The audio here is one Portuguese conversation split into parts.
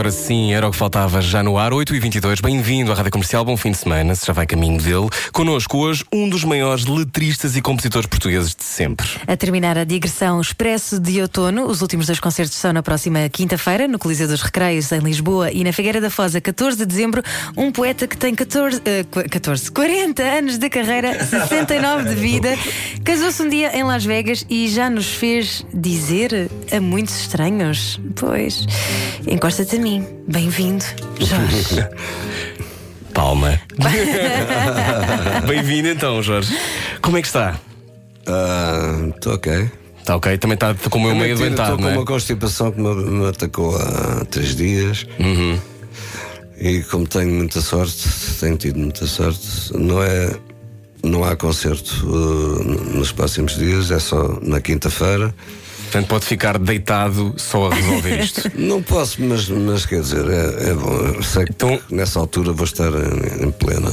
agora sim, era o que faltava já no ar, 8 e 22 Bem-vindo à Rádio Comercial, bom fim de semana, se já vai caminho dele. Connosco hoje, um dos maiores letristas e compositores portugueses de sempre. A terminar a digressão Expresso de Outono, os últimos dois concertos são na próxima quinta-feira, no Coliseu dos Recreios, em Lisboa, e na Figueira da Foz, a 14 de dezembro. Um poeta que tem 14, eh, qu- 14 40 anos de carreira, 69 de vida, casou-se um dia em Las Vegas e já nos fez dizer a muitos estranhos. Pois, encosta-te a mim. Bem-vindo, Jorge. Palma. Bem-vindo então, Jorge. Como é que está? Estou ok. Está ok? Também está com o meu meio Estou adoentado, com não é? uma constipação que me, me atacou há três dias. Uhum. E como tenho muita sorte, tenho tido muita sorte, não é. Não há concerto uh, nos próximos dias, é só na quinta-feira. Portanto, pode ficar deitado só a resolver isto. Não posso, mas, mas quer dizer, é, é bom. Sei que Então- nessa altura vou estar em, em plena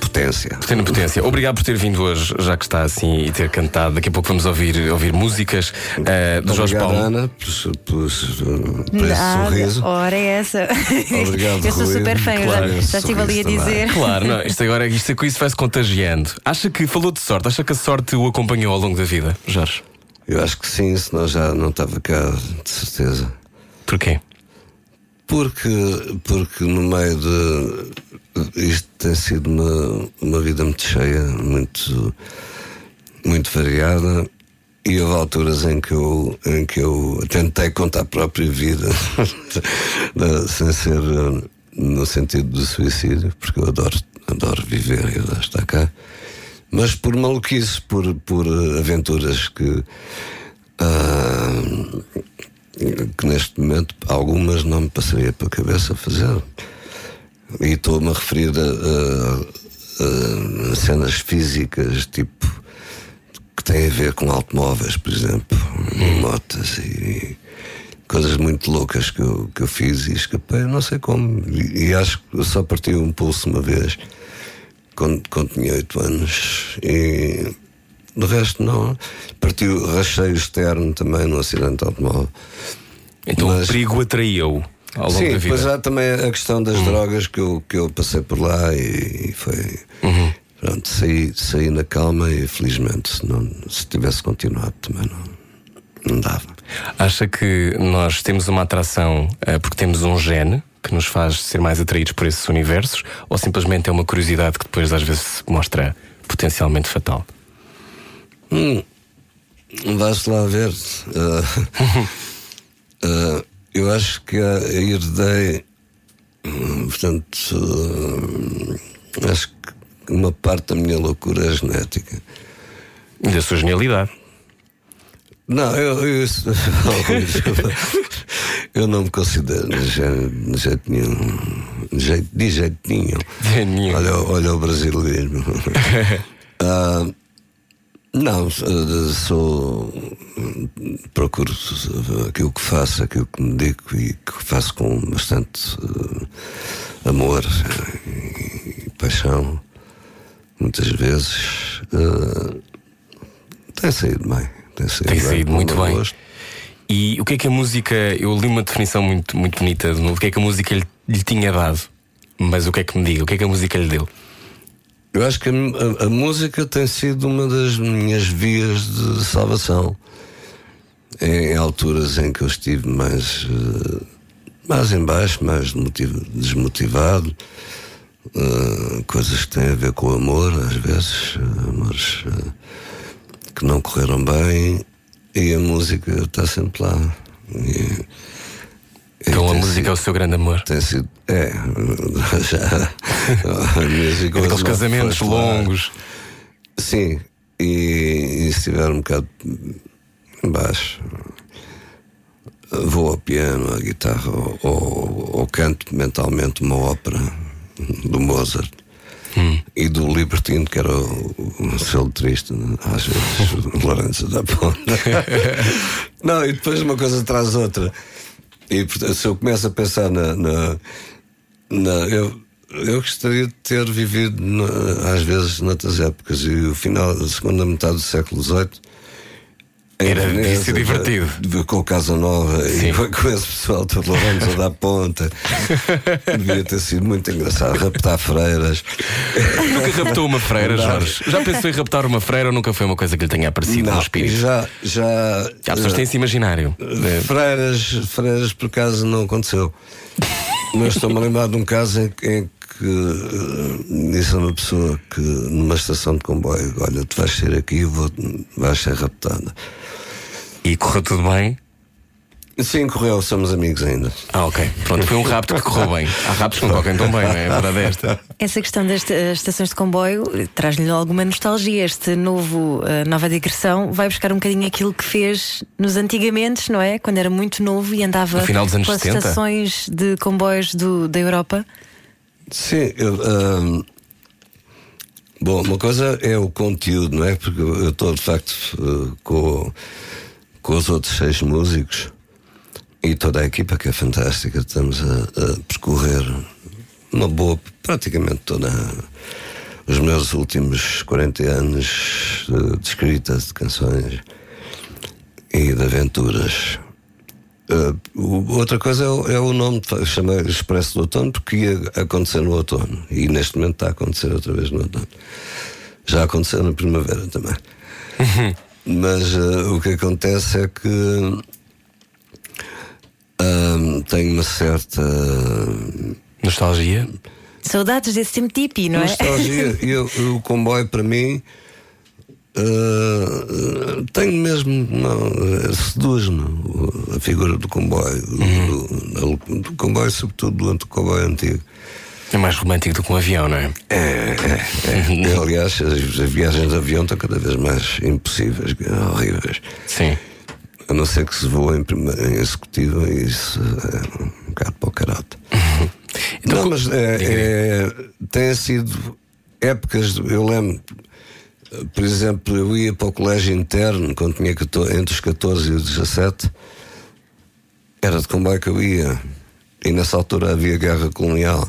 potência. Tendo potência. Obrigado por ter vindo hoje, já que está assim, e ter cantado. Daqui a pouco vamos ouvir, ouvir músicas eh, do Jorge Obrigado, Paulo. Ana, por, por, por esse sorriso. ora é essa. Obrigado, Eu sou Rui. super fã, Claro, já, estive ali a dizer. Claro, não, isto agora isto com isso vai-se contagiando. Acha que falou de sorte? Acha que a sorte o acompanhou ao longo da vida, Jorge? Eu acho que sim, senão já não estava cá, de certeza. Porquê? Porque, porque no meio de. Isto tem sido uma, uma vida muito cheia, muito, muito variada. E houve alturas em que eu, em que eu tentei contar a própria vida, sem ser eh, no sentido do suicídio, porque eu adoro, adoro viver e adoro estar cá. Mas por maluquice, por, por eh, aventuras que. ah, que neste momento algumas não me passaria pela cabeça fazer. E estou-me a referir a, a- a cenas físicas, tipo, que têm a ver com automóveis, por exemplo, motas e coisas muito loucas que eu, que eu fiz e escapei, não sei como. E, e acho que só parti um pulso uma vez, quando, quando tinha oito anos. E do resto, não. Partiu, rachei o externo também no acidente de automóvel. Então o Mas- perigo atraiu ao longo Sim, da vida. depois há também a questão das drogas que eu, que eu passei por lá e, e foi. Pronto, saí, saí na calma e felizmente, se, não, se tivesse continuado também não, não dava. Acha que nós temos uma atração eh, porque temos um gene que nos faz ser mais atraídos por esses universos ou simplesmente é uma curiosidade que depois às vezes se mostra potencialmente fatal? Vai-se lá ver. Ah, ah, eu acho que herdei, hum, portanto, ah, acho que uma parte da minha loucura é genética. E da sua genialidade. Não, eu, eu, eu não me considero de jeito, nenhum. De jeito, de jeito nenhum. De nenhum. Olha, o- olha o brasileiro. Ah, não, sou. Procuro aquilo que faço, aquilo que me dedico e que faço com bastante eh, amor e paixão. Muitas vezes. eh, tem saído bem. Tem saído, Tem muito bem. gosto. E o que é que a música. Eu li uma definição muito, muito bonita de novo. O que é que a música lhe, lhe tinha dado? Mas o que é que me diga? O que é que a música lhe deu? Eu acho que a, a- a música tem sido uma das minhas vias de salvação. Em, em alturas em que eu estive mais, eh, mais em baixo, mais desmotiv- desmotivado, eh, coisas que têm a ver com o amor, às vezes, eh, amores eh, que não correram bem, e a música está sempre lá. E- Então a música é o seu grande amor. tem sido. É, já. música Aqueles casamentos longos. Sim, e, e se estiver um bocado baixo, vou ao piano, à guitarra, ou, ou, ou canto mentalmente uma ópera do Mozart. E do Libertino, que era o, o selo triste, né? às vezes, Lourenço da Ponta. Não, e depois uma coisa traz outra. E portanto, se eu começo a pensar na. na, na eu, eu gostaria de ter vivido, às vezes, noutras épocas, e o final, a segunda metade do século XVIII. Era- ser divertido. Com Casa Nova Sim. e com esse pessoal todo Lourenço da Ponta. Devia ter sido muito engraçado. Raptar freiras. Nunca raptou uma freira, Não. Jorge? Já pensou em raptar uma freira ou nunca foi uma coisa que lhe tenha aparecido no Não, espírito? já, já, Já as pessoas têm esse imaginário. Eh, Freiras, freiras por acaso não aconteceu. Mas estou-me a lembrar de um caso em, que- em que eh, disse a uma pessoa que numa estação de comboio: Olha, tu vais sair aqui e vou, vais ser raptada. E correu tudo bem? Sim, correu, somos amigos ainda. Ah, ok. Pronto, foi um rapto que correu bem. Há raptos que não correm tão bem, não é? A verdade é esta. Essa questão das esta- estações de comboio traz-lhe alguma nostalgia. Este novo, eh, nova digressão vai buscar um bocadinho aquilo que fez nos antigamente, não é? Quando era muito novo e andava No final dos anos pelas 70. estações de comboios do- da Europa. Sim, eu, bom, uma coisa é o conteúdo, não é? Porque eu estou de facto eh, com, com os outros seis músicos e toda a equipa que é fantástica. Estamos a, a percorrer uma boa, praticamente toda os meus últimos 40 anos de escrita de canções e de aventuras. Uh, outra coisa é o, é o nome, chama Expresso do Outono, porque ia acontecer no outono. E neste momento está a acontecer outra vez no outono. Já aconteceu na primavera também. Mas uh, o que acontece é que um, tem uma certa Nostalgia? Saudades desse tempo tipi, não é? nostalgia. E o comboio, para mim, uh, tenho mesmo. Seduz-me a figura do comboio. do- do, do comboio, sobretudo do comboio antigo. É mais romântico do que um avião, não é? É, é, é. Aliás, as, as viagens de avião estão cada vez mais impossíveis, horríveis. Sim. A não ser que se voa em, em executiva, e isso é um bocado para o carote. Então, não, mas é, é, têm sido épocas, de- eu lembro, por exemplo, eu ia para o colégio interno quando tinha 14 entre os 14 e os 17, era de comboio que eu ia, e nessa altura havia guerra colonial.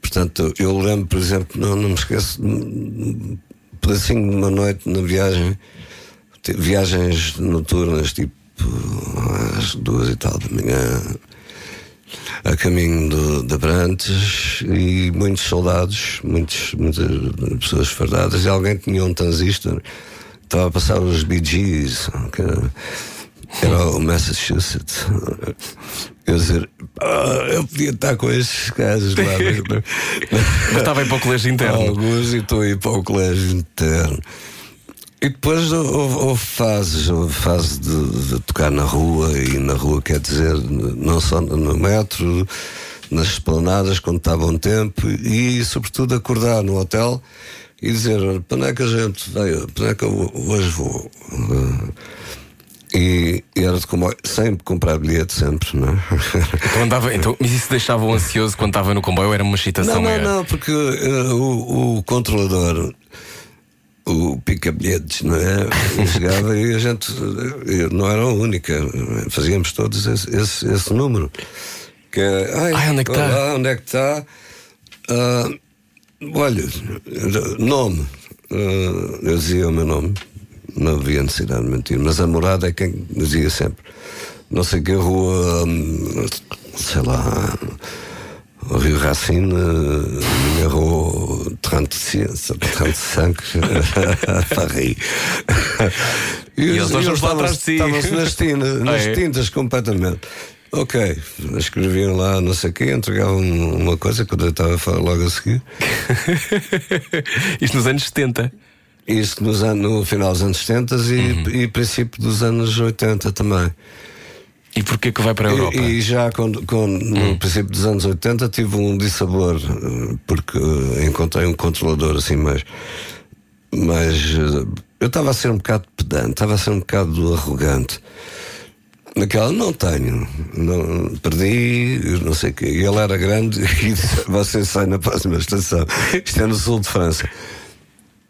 Portanto, eu lembro, por exemplo, não, não me esqueço, um pedacinho de uma noite na viagem, viagens noturnas, tipo às duas e tal da manhã, a caminho do, de Abrantes e muitos soldados, muitos, muitas pessoas fardadas, e alguém tinha um transistor, estava a passar os Bee Gees, que era o Massachusetts. Eu dizer, "Ah, eu podia estar com estes gajos lá. Mas estava aí para o colégio interno. Alguns e estou a ir para o colégio interno. E depois houve, houve fases, houve fase de, de tocar na rua, e na rua quer dizer, não só no metro, nas esplanadas, quando estava um tempo, e sobretudo acordar no hotel e dizer, para onde é que a gente veio, para onde é que eu hoje vou? E, e era de comboio, sempre comprar bilhete, sempre, não é? Então andava, então, mas isso deixava-o ansioso quando estava no comboio? Era uma excitação Não, não, maior? não, porque eh, o, o controlador, o pica-bilhetes, não é? Chegava e a gente, não era a única, fazíamos todos esse, esse, esse número. Que é, ai, Ai, onde é que tá?" olá, onde é que está? Ah, olha, nome. Ah, eu dizia o meu nome, não havia necessidade de mentir, mas a morada é quem dizia sempre. Não sei que rua, hum, sei lá. O Rio Racine, numéro 35, 35 Paris. E, eles, nós vamos lá estavam-. Estavam-se nas, tintas, nas Ah, é? tintas completamente. Ok, escreviam lá não sei o quê, entregavam uma coisa que eu estava a falar logo a seguir. Isto nos anos 70. Isso nos no final dos anos 70 e, Uhum. e princípio dos anos 80 também. E porquê que vai para a Europa? E, e já quando, quando, Hum. no princípio dos anos 80 tive um dissabor, eh, porque eh, encontrei um controlador assim mais. mais eh, eu estava a ser um bocado pedante, estava a ser um bocado arrogante. Naquela não tenho, não, perdi, não sei o quê. E ele era grande e disse: Você sai na próxima estação. Isto é no sul de França.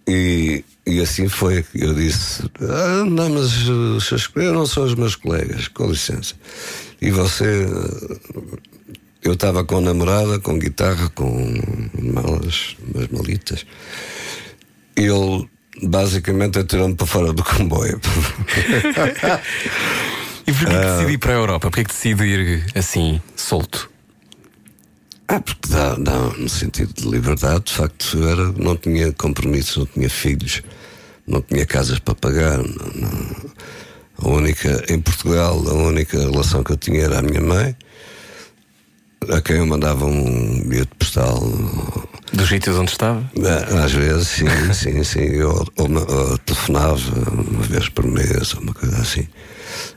E, e assim foi. Eu disse: ah, Não, mas os seus colegas não são os meus colegas, com licença. E você. Eu estava com namorada, com guitarra, com malas, umas malitas. Ele basicamente atirou-me para fora do comboio. E porquê que decidi ir para a Europa? Porquê que decidi ir assim, solto? Ah, porque dá, dá um sentido de liberdade. De facto, eu era, não tinha compromissos, não tinha filhos, não tinha casas para pagar. Não, não. A única, em Portugal, a única relação que eu tinha era a minha mãe, a quem eu mandava um bilhete postal. Dos sítios onde estava? Ah, Às vezes, sim, sim, sim. Eu, ou, ou telefonava uma vez por mês, ou uma coisa assim.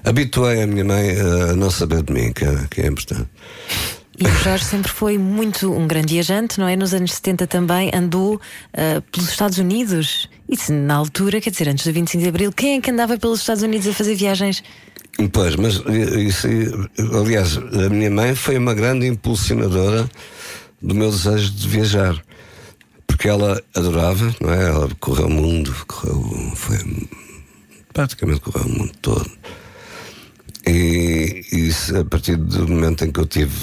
Habituei a minha mãe a não saber de mim, que é, que é importante. E o Jorge sempre foi muito um grande viajante, não é? Nos anos 70 também andou ah, pelos Estados Unidos. Isso na altura, quer dizer, antes do 25 de Abril, quem é que andava pelos Estados Unidos a fazer viagens? Pois, mas isso, aliás, a minha mãe foi uma grande impulsionadora do meu desejo de viajar. Porque ela adorava, não é? Ela correu o mundo, correu, foi, praticamente correu o mundo todo. E, se- a partir do momento em que eu tive.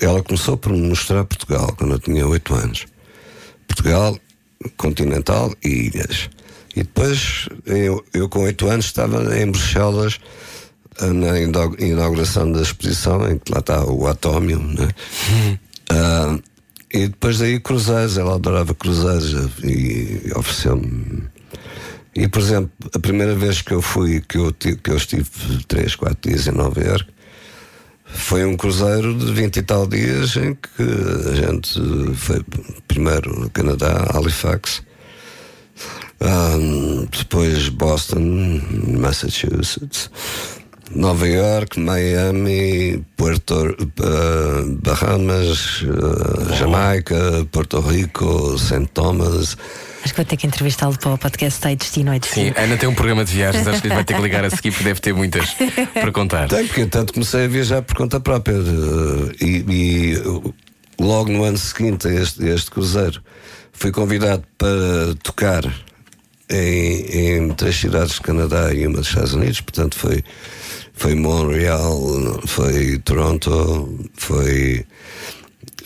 eh, Ela começou por me mostrar Portugal quando eu tinha 8 anos. Portugal, continental e ilhas. E depois, eu, eu com 8 anos, estava em Bruxelas na inau- inauguração da exposição, em que lá está o Atómio, né? Ah, e depois daí cruzeiros, ela adorava cruzeiros eh, e ofereceu-me. E por exemplo, a primeira vez que eu fui, que eu, que eu estive 3, 4 dias em Nova Iorque, foi um cruzeiro de 20 e tal dias em que a gente foi primeiro no Canadá, Halifax, ah, depois Boston, Massachusetts, Nova York, Miami, Puerto ah, Bahamas, ah, Jamaica, Porto Rico, St. Thomas. Acho que vou ter que entrevistá-lo para o podcast aí Destino é Sim, Destino. a Ana tem um programa de viagens, acho que vai ter que ligar a seguir, porque deve ter muitas para contar. Tem, porque tanto comecei a viajar por conta própria. E, e, uh, logo no ano seguinte a este, a este cruzeiro fui convidado para tocar em, em três cidades do Canadá e uma dos Estados Unidos. Portanto, foi, foi Montreal, foi Toronto, foi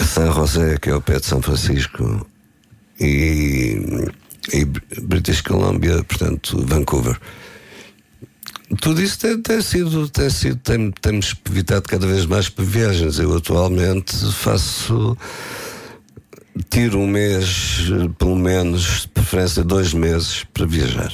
San José, que é o pé de São Francisco, e, e British Columbia, portanto, Vancouver. Tudo isso tem, tem sido, tem sido, tem, temos evitado cada vez mais viagens. Eu atualmente faço, tiro um mês, pelo menos, de preferência dois meses para viajar.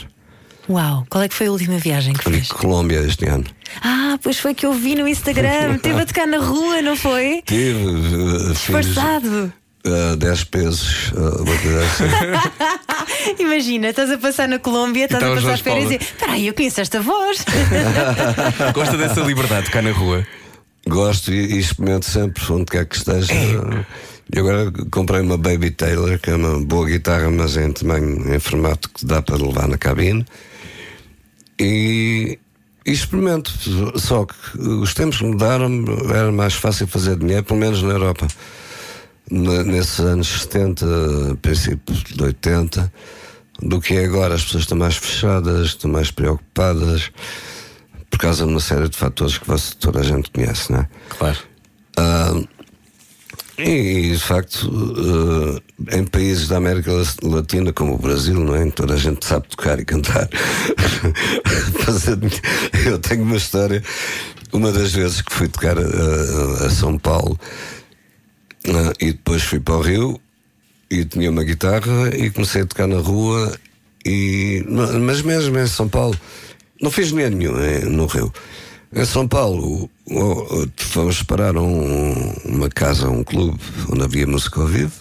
Uau, qual é que foi a última viagem que Fui fez? Colômbia este ano. Ah, pois foi que eu vi no Instagram. Teve a tocar na rua, não foi? Tive, eh, fiz Disfarçado. eh, 10 pesos, eh, coisa assim. Imagina, estás a passar na Colômbia, estás a Então, passar Jorge férias e. Espera aí, eu conheço esta voz. Gosta dessa liberdade de cá na rua? Gosto e, e experimento sempre, onde quer que esteja. E agora comprei uma Baby Taylor, que é uma boa guitarra, mas em tamanho, em formato que dá para levar na cabine. E, e experimento. Só que os tempos mudaram, era mais fácil fazer dinheiro, pelo menos na Europa. Nesses anos 70, princípios de 80, do que é agora. As pessoas estão mais fechadas, estão mais preocupadas, por causa de uma série de fatores que você, toda a gente conhece, não é? Claro. Ah, e, de facto, eh, em países da América Latina, como o Brasil, não é? Em que toda a gente sabe tocar e cantar. Eu tenho uma história. Uma das vezes que fui tocar a, a São Paulo ah, e depois fui para o Rio e tinha uma guitarra e comecei a tocar na rua. E, mas mesmo em São Paulo, não fiz dinheiro nenhum eh, no Rio. Em São Paulo, fomos parar um, uma casa, um clube onde havia música ao vivo.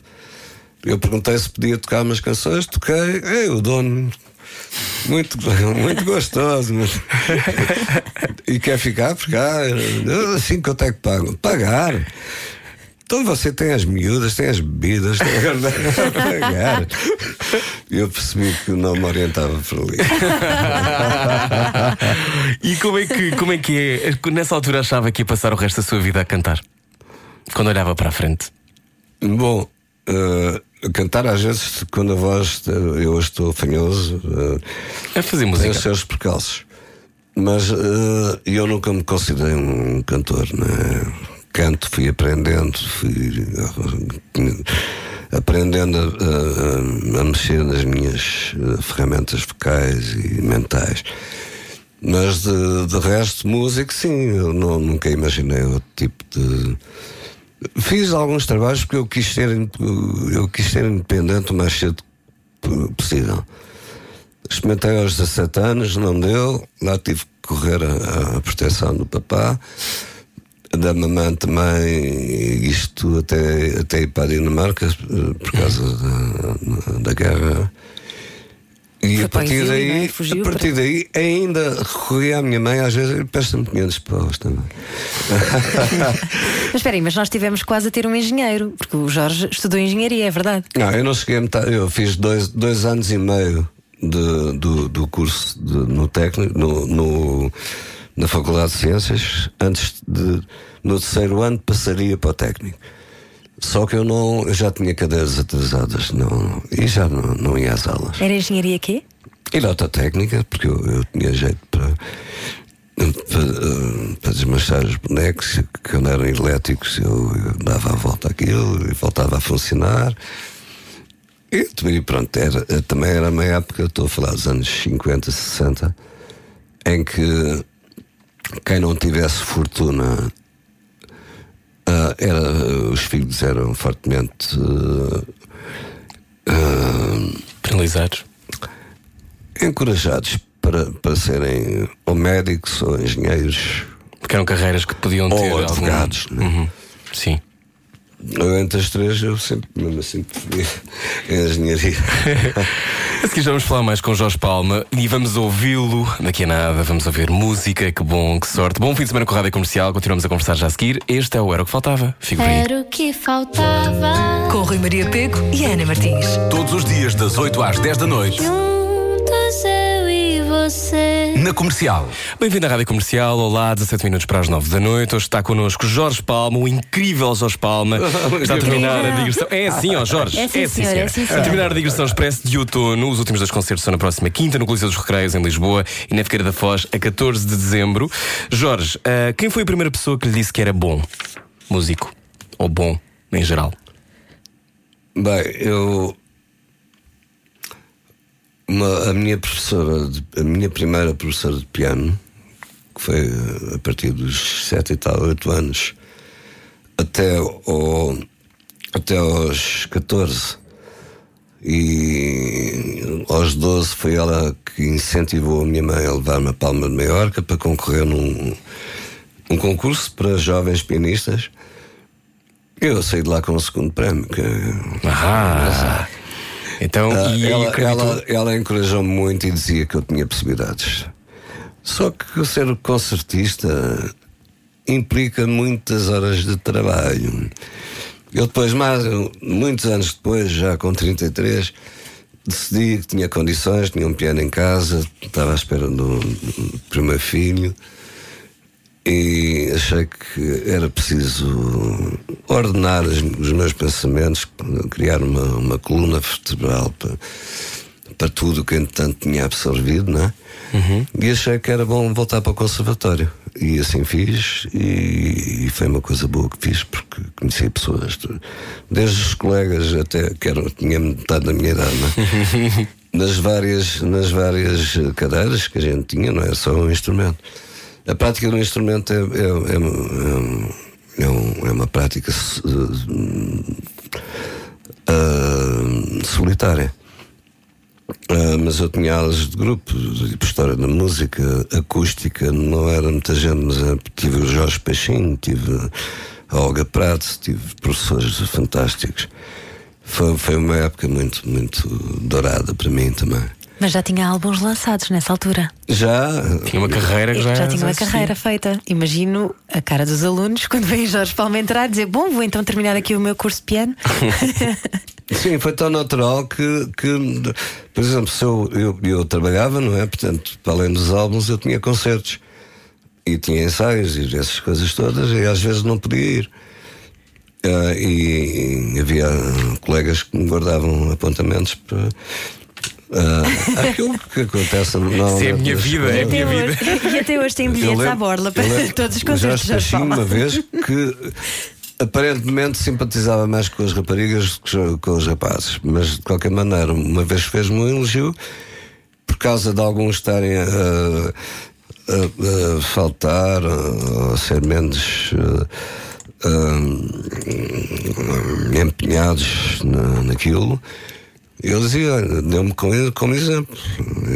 Eu perguntei se podia tocar umas canções, toquei, ei, o dono, muito, muito gostoso. mas- e quer ficar cá? Eu, Assim quanto é que pago? Pagar. Então você tem as miúdas, tem as bebidas, tem a pagar. Eu percebi que não me orientava por ali. E como é, que, como é que é? Nessa altura achava que ia passar o resto da sua vida a cantar? Quando olhava para a frente? Bom, uh, cantar às vezes, quando a voz, eu hoje estou fanhoso, uh, é fazer tem música. os seus percalços. Mas uh, eu nunca me considerei um cantor, né? Canto, fui aprendendo, fui uh, aprendendo a, a- a mexer nas minhas uh, ferramentas vocais e mentais. Mas de, de resto, música, sim, eu não- nunca imaginei outro tipo de. Fiz alguns trabalhos porque eu quis ser, eu quis ser independente o mais cedo po- possível. Experimentei aos 17 anos, não deu. Lá tive que correr a proteção do papá, da mamãe também. Isto até, até ir para a Dinamarca eh, por causa da, da guerra. E Foi a partir exílio, daí, é? Fugiu a partir para- daí ainda recorri à minha mãe, às vezes peço-me 500 paus também. Mas espera aí, mas nós tivemos quase a ter um engenheiro, porque o Jorge estudou engenharia, é verdade. Não, eu não cheguei a metade, eu fiz dois, dois anos e meio de, do, do curso de- no técnico, no, no- na Faculdade de Ciências, antes de no terceiro ano passaria para o técnico. Só que eu não eu já tinha cadeiras atrasadas não, e já não, não ia às aulas. Era engenharia quê? Técnica, porque eu, eu tinha jeito para, para, para desmanchar os bonecos, que quando eram elétricos eu, eu dava a volta àquilo e voltava a funcionar. E, pronto, era, também era uma época, estou a falar dos anos 50, 60, em que quem não tivesse fortuna ah, era, os filhos eram fortemente ah, ah, Penalizados. encorajados para, para serem ou médicos ou engenheiros Porque eram carreiras que podiam ter. ou algum- advogados. né? Uhum. Sim. Entre as três, eu sempre, mesmo assim, preferi a engenharia. A seguir vamos falar mais com Jorge Palma e vamos ouvi-lo daqui a nada. Vamos ouvir música. Que bom, que sorte. Bom fim de semana com a Rádio Comercial. Continuamos a conversar já a seguir. Este é o Era o que Faltava. Fico por aí. Era o que faltava. Com Rui Maria Pego e Ana Martins. Todos os dias, das 8 às 10 da noite, você. na comercial. Bem-vindo à Rádio Comercial. Olá, 17 minutos para as 9 da noite. Hoje está connosco Jorge Palma, o incrível Jorge Palma. Está a terminar a digressão. É assim, ó Jorge. É sim, senhor, é sim, A terminar a digressão expresso de outono. Os últimos dois concertos são na próxima quinta, no Coliseu dos Recreios, em Lisboa, e na Figueira da Foz, a 14 de dezembro. Jorge, ah, quem foi a primeira pessoa que lhe disse que era bom? Músico. Ou bom, em geral? Bem, eu. Uma- a minha professora, de- a minha primeira professora de piano, que foi eh, a partir dos sete e tal, oito anos, até, ao, até aos 14. E aos 12 foi ela que incentivou a minha mãe a levar-me a Palma de Maiorca para concorrer num um concurso para jovens pianistas. Eu saí de lá com o segundo prémio. Que, Ah! Então, ah, ela, acreditou- ela, ela encorajou-me muito e dizia que eu tinha possibilidades. Só que ser concertista implica muitas horas de trabalho. Eu depois, mais, muitos anos depois, já com 33, decidi que tinha condições, tinha um piano em casa, estava à espera do, do primeiro filho e achei que era preciso ordenar os, meus pensamentos, criar uma, uma coluna vertebral para, para tudo o que entretanto tinha absorvido, não é? E achei que era bom voltar para o conservatório. E assim fiz, e, e foi uma coisa boa que fiz, porque conheci pessoas, de- desde os colegas até que eram, tinha metade da minha idade, não é? nas, várias, nas várias cadeiras que a gente tinha, não é só um instrumento. A prática do instrumento é, é, é, um- é um- é uma prática ah, solitária. Ah, mas eu tinha aulas de grupo, tipo história da música, acústica, não era muita gente, mas tive o Jorge Peixinho, tive a Olga Prato, tive professores fantásticos. Foi, foi uma época muito, muito dourada para mim também. Mas já tinha álbuns lançados nessa altura. Já. Tinha uma carreira que já. Já tinha uma existia. carreira feita. Imagino a cara dos alunos quando vem Jorge Palma entrar e dizer: Bom, vou então terminar aqui o meu curso de piano. Sim, foi tão natural que, que por exemplo, se eu, eu, eu trabalhava, não é? Portanto, para além dos álbuns, eu tinha concertos. e tinha ensaios e essas coisas todas, e às vezes não podia ir. Ah, e, e havia colegas que me guardavam apontamentos para. Ah, aquilo que acontece normalmente Isso é a minha vida, é a minha vida. e até hoje tem bilhetes lembro- à borla para lembro- todos os já concertos despachei Palma. uma vez que aparentemente simpatizava mais com as raparigas do que com os rapazes, mas de qualquer maneira, uma vez fez-me um elogio por causa de alguns estarem a, a- a faltar ou a ser menos. empenhados na, naquilo, eu dizia, olha, deu-me como, como exemplo.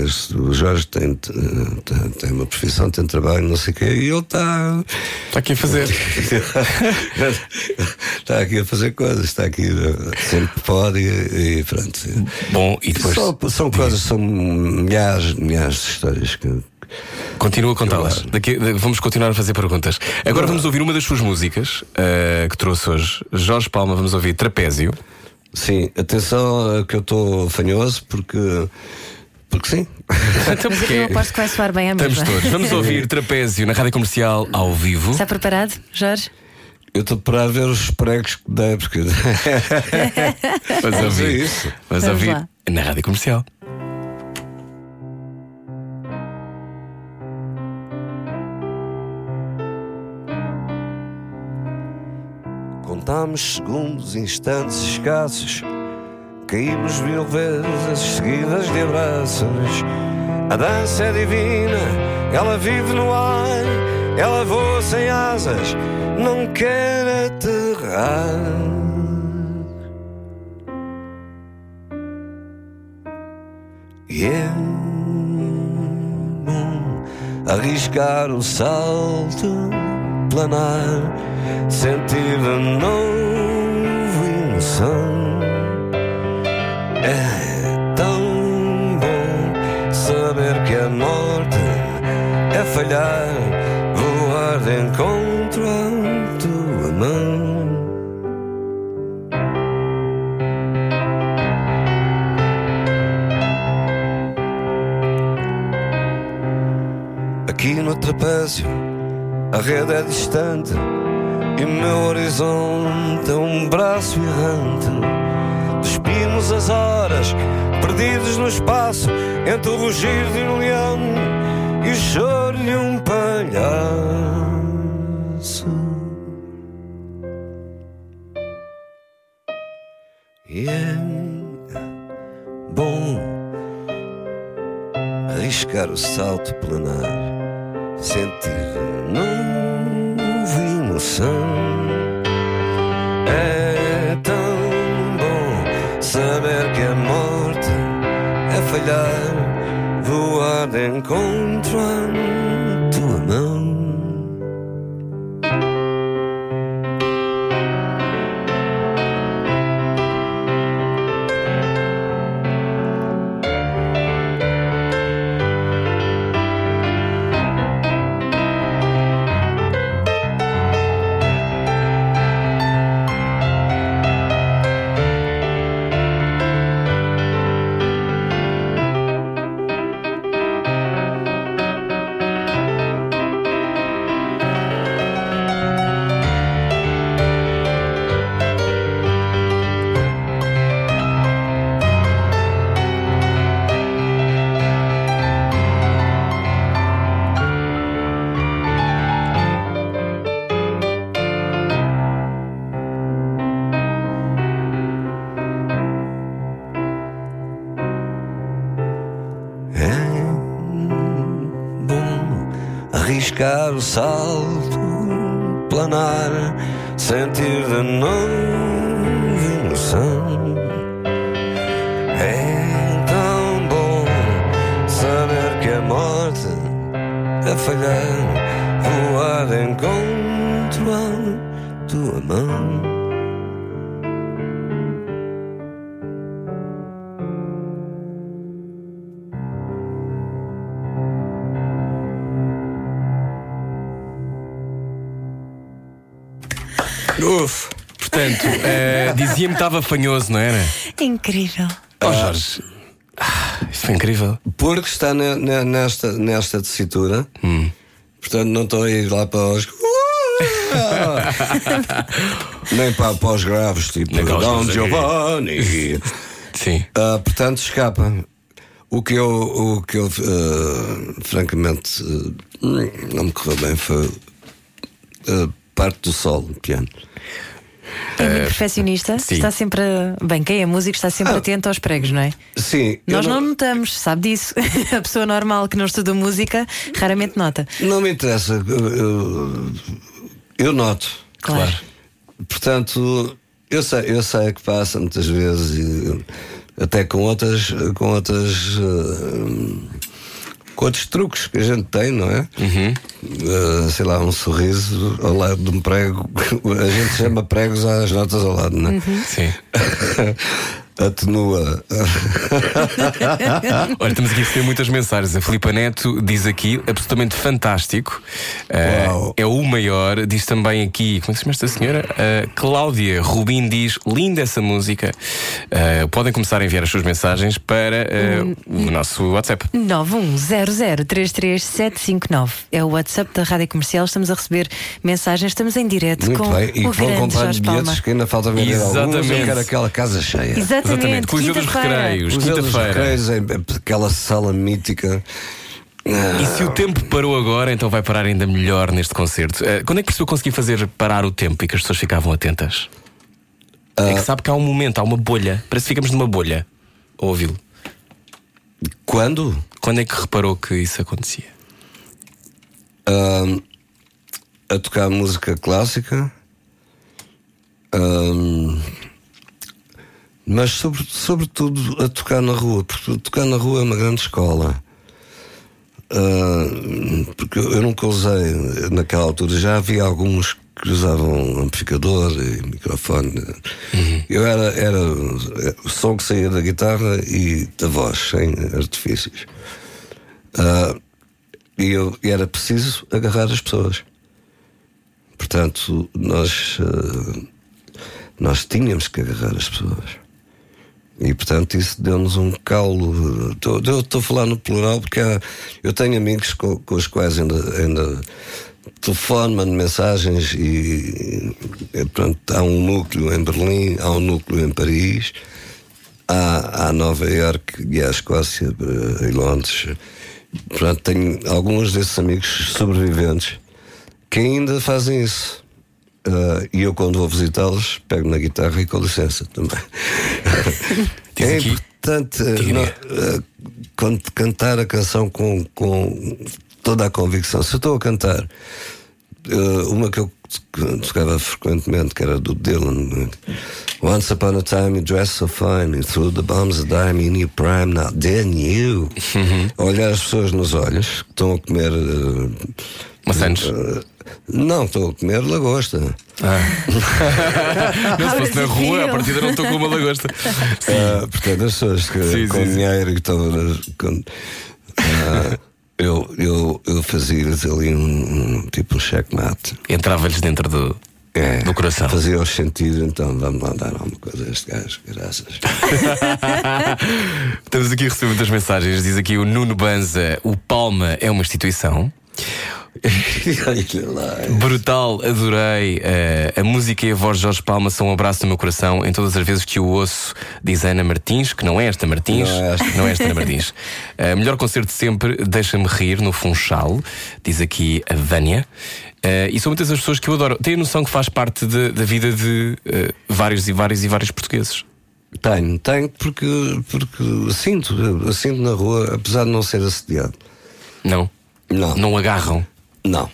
Este, o Jorge tem, tem, tem uma profissão, tem trabalho, não sei o quê, e ele está. Está aqui a fazer. está aqui a fazer coisas, está aqui eh, sempre pode e, e pronto. Bom, e depois Só- são coisas, são milhares, milhares de histórias que. continua a contá-las. Vamos continuar a fazer perguntas. Agora vamos ouvir uma das suas músicas eh, que trouxe hoje. Jorge Palma, vamos ouvir Trapézio. Sim, atenção que eu estou fanhoso porque. Porque sim. Então, Mas porque eu aposto que vai soar bem a Estamos mesma. todos. Vamos ouvir Trapézio na rádio comercial ao vivo. Está preparado, Jorge? Eu estou para ver os pregos que dei, porque. Vamos é ouvir. isso. Vamos Vamos ouvir na rádio comercial. Contámos segundos, instantes escassos. Caímos mil vezes seguidas de abraços. A dança é divina, ela vive no ar. Ela voa sem asas, não quer aterrar. E é arriscar o salto, planar, sentir de novo emoção. É tão bom saber que a morte é falhar, voar de encontro à tua mão. Aqui no trapézio, a rede é distante e meu horizonte é um braço errante. Despimos as horas, perdidos no espaço, entre o rugir de um leão e o choro de um palhaço. E é bom arriscar o salto planar, sentir de novo emoção. É tão bom saber que a morte é falhar, voar de encontro à estava fanhoso, não era? Incrível. Oh, Jorge. Ah, isto foi incrível. Porque está ne- ne- nesta, nesta tessitura Portanto, não estou a ir lá para os. Nem para, para os graves, tipo coisas Giovanni. Sim. Ah, portanto, escapa. O que eu, o que eu ah, francamente, ah, não me correu bem foi a parte do sol no piano. É muito perfeccionista. sim. Está sempre. a- Bem, quem é músico está sempre Ah. atento aos pregos, não é? Sim, Nós não notamos, sabe disso. A pessoa normal que não estuda música raramente nota. Não me interessa. Eu, eu- noto. Claro. Portanto, eu sei, eu sei que passa muitas vezes, e, até com outras, com outras. eh, com outros truques que a gente tem, não é? Eh, sei lá, um sorriso ao lado de um prego. A gente chama pregos às notas ao lado, não é? Sim. Atenua. Olha, estamos aqui a receber muitas mensagens. A Filipa Neto diz aqui, absolutamente fantástico. Uau. é o maior. Diz também aqui, como é que se chama esta senhora? Ah, Cláudia Rubim diz, linda essa música. Ah, podem começar a enviar as suas mensagens para ah, o nosso WhatsApp. 910033759 é o WhatsApp da Rádio Comercial. Estamos a receber mensagens, estamos em direto Muito com bem. E o vão grande comprar Jorge Palma. bilhetes que ainda falta vender alguns. Eu Exatamente. quero aquela casa cheia. Exatamente, Exatamente. Coliseu dos. Recreios, quinta-feira. Aquela sala mítica. E se o tempo parou agora, então vai parar ainda melhor neste concerto. Ah, quando é que percebeu que conseguir fazer parar o tempo e que as pessoas ficavam atentas? É que sabe que há um momento, há uma bolha. Parece que ficamos numa bolha a ouvi-lo. Quando? Quando é que reparou que isso acontecia? Ahm, a tocar música clássica. Ahm, mas sobre, sobretudo a tocar na rua, porque tocar na rua é uma grande escola. Ah, porque eu nunca usei naquela altura, já havia alguns que usavam amplificador e microfone. Eu era, era o som que saía da guitarra e da voz, sem artifícios. Ah, e, eu, e era preciso agarrar as pessoas. Portanto, nós, ah, nós tínhamos que agarrar as pessoas. E portanto isso deu-nos um caulo. Estou- a falar no plural porque há- eu tenho amigos com, com os quais ainda, ainda telefono, mando mensagens e, e, há um núcleo em Berlim, há um núcleo em Paris, há, há Nova Iorque e há Escócia eh, e Londres. Portanto, tenho alguns desses amigos sobreviventes que ainda fazem isso. Ah, e eu, quando vou visitá-los, pego na guitarra e com licença também. É importante eh, quando cantar a canção com, com toda a convicção. Se eu estou a cantar ah, uma que eu tocava frequentemente, que era do Dylan. Once upon a time you dressed so fine and threw the bombs a dime in your prime, now didn't you? Olhar as pessoas nos olhos que estão a comer. Ah, Maçãs. ah, não, estão a comer lagosta. Não, se fosse na rua, a partida não estou com uma lagosta. Ah, portanto, as pessoas que, Sim, com sim, dinheiro e que estão. nas- com- ah, eu, eu, eu fazia-lhes ali um, um tipo um checkmate. Entrava-lhes dentro do, É, do coração. Fazia-os sentir, então vamos lá dar alguma coisa a este gajo, graças. Estamos aqui a receber muitas mensagens. Diz aqui o Nuno Banza: o Palma é uma instituição. Brutal, adorei. eh, a música e a voz de Jorge Palma são um abraço no meu coração em todas as vezes que o ouço, diz Ana Martins, que não é esta Martins, Não é esta. não é esta Ana Martins. Eh, melhor concerto de sempre, deixa-me rir no Funchal, diz aqui a Vânia. Eh, e são muitas as pessoas que eu adoro. Tenho a noção que faz parte de- da vida de vários e vários e vários portugueses. Tenho, tenho, porque, porque sinto, sinto na rua, apesar de não ser assediado. Não? Não. Não agarram. Não.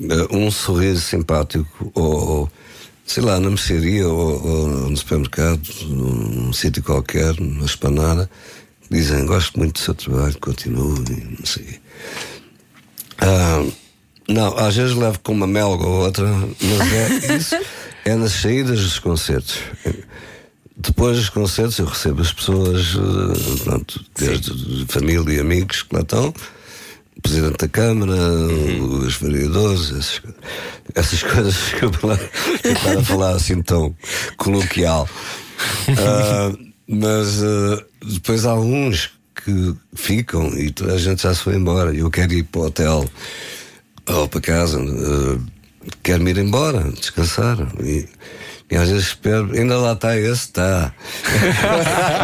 Eh, Um sorriso simpático, ou, sei lá, na mercearia, ou, ou no supermercado, num sítio qualquer, numa espanada, dizem: Gosto muito do seu trabalho, continuo, e não sei. o quê." Ah, não, às vezes levo com uma melga ou outra, mas é isso, é nas saídas dos concertos. Depois dos concertos eu recebo as pessoas, eh, pronto, desde família e amigos que lá estão, Presidente da Câmara, os vereadores, essas, essas coisas que eu estava a falar assim tão coloquial. Ah, mas ah, depois há uns que ficam e toda a gente já se foi embora eu quero ir para o hotel ou para casa, uh, quero-me ir embora, descansar. E, e às vezes espero, ainda lá está esse, está.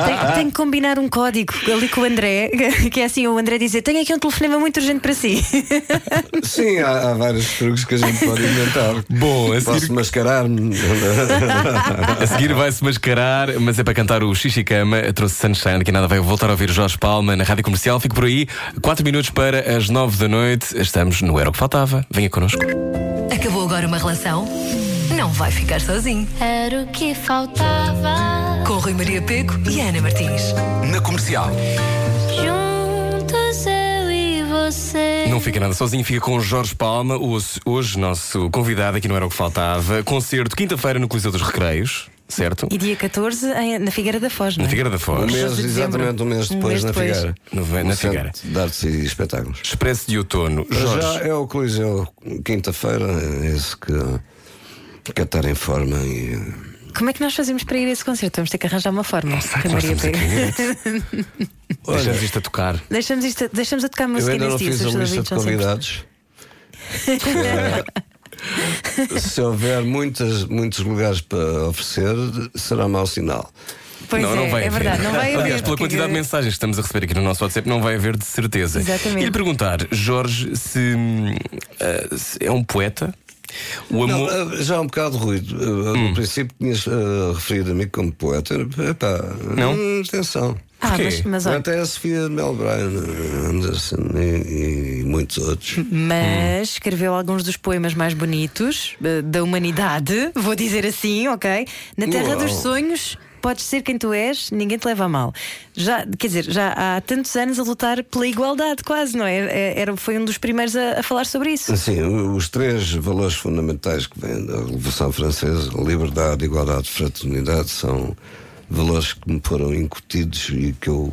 Tem, tem que combinar um código ali com o André, que é assim: o André dizer: Tenho aqui um telefonema muito urgente para si. Sim, há, há vários truques que a gente pode inventar. Bom, a Posso seguir, mascarar-me. a seguir vai-se mascarar, mas é para cantar o Xixicama. Trouxe Sunshine, aqui nada vai voltar a ouvir Jorge Palma na rádio comercial. Fico por aí, 4 minutos para as 9 da noite. Estamos no Era o que Faltava. Venha connosco. Acabou agora uma relação? Não vai ficar sozinho. Era o que faltava. Com Rui Maria Peco e Ana Martins. Na comercial. Juntos eu e você. Não fica nada sozinho, fica com o Jorge Palma, hoje, nosso convidado aqui não era o que faltava. Concerto quinta-feira no Coliseu dos Recreios, certo? E dia 14 em- na Figueira da Foz, não Na é? Figueira da Um Foz. mês, de dezembro. exatamente um mês Um depois mês na depois. Figueira. No- na Figueira. De Artes e Espetáculos. Expresso de outono. Jorge. Já é o Coliseu, quinta-feira, é esse que quer estar em forma e. Como é que nós fazemos para ir a esse concerto? Vamos ter que arranjar uma forma. Será que Que a nós Maria? Deixamos isto a tocar. Deixamos, isto, deixamos a tocar Eu música ainda não fiz a lista de convidados. Eh, Se houver muitas, muitos lugares para oferecer, será mau sinal. Pois não, é, não vai é haver. verdade, não vai haver. Aliás, pela porque- quantidade de mensagens que estamos a receber aqui no nosso WhatsApp, não vai haver de certeza. Exatamente. E lhe perguntar, Jorge, se, ah, se é um poeta? O Não, amor. eh, já há um bocado ruído. Eh, Hum. No princípio tinhas eh, referido a mim como poeta. Epá, Não? hum, Atenção. Ah, Porquê? mas, mas, olha, Até a Sofia Mel Bryan Anderson e, e muitos outros. mas escreveu alguns dos poemas mais bonitos da humanidade, vou dizer assim, ok? Na Terra Uau. dos Sonhos. Podes ser quem tu és, ninguém te leva a mal. Já, quer dizer, já há tantos anos a lutar pela igualdade, quase, não é? É- Era, foi um dos primeiros a, a falar sobre isso. Sim, os três valores fundamentais que vêm da Revolução Francesa, liberdade, igualdade, fraternidade, são valores que me foram incutidos e que eu,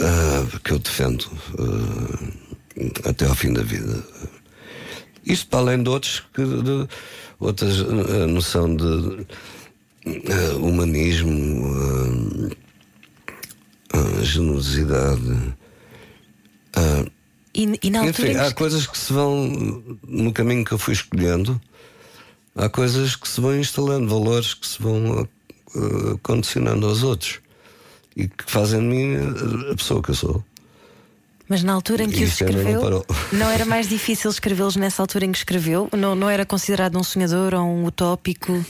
ah, que eu defendo ah, até ao fim da vida. Isto para além de outros, que, de, outras, a noção de ah, humanismo, ah, generosidade. E, e enfim, em que há coisas que se vão no caminho que eu fui escolhendo, há coisas que se vão instalando, valores que se vão eh, condicionando aos outros e que fazem de mim a pessoa que eu sou. Mas na altura em que os não escreveu, parou. não era mais difícil escrevê-los nessa altura em que escreveu? Não, não era considerado um sonhador ou um utópico?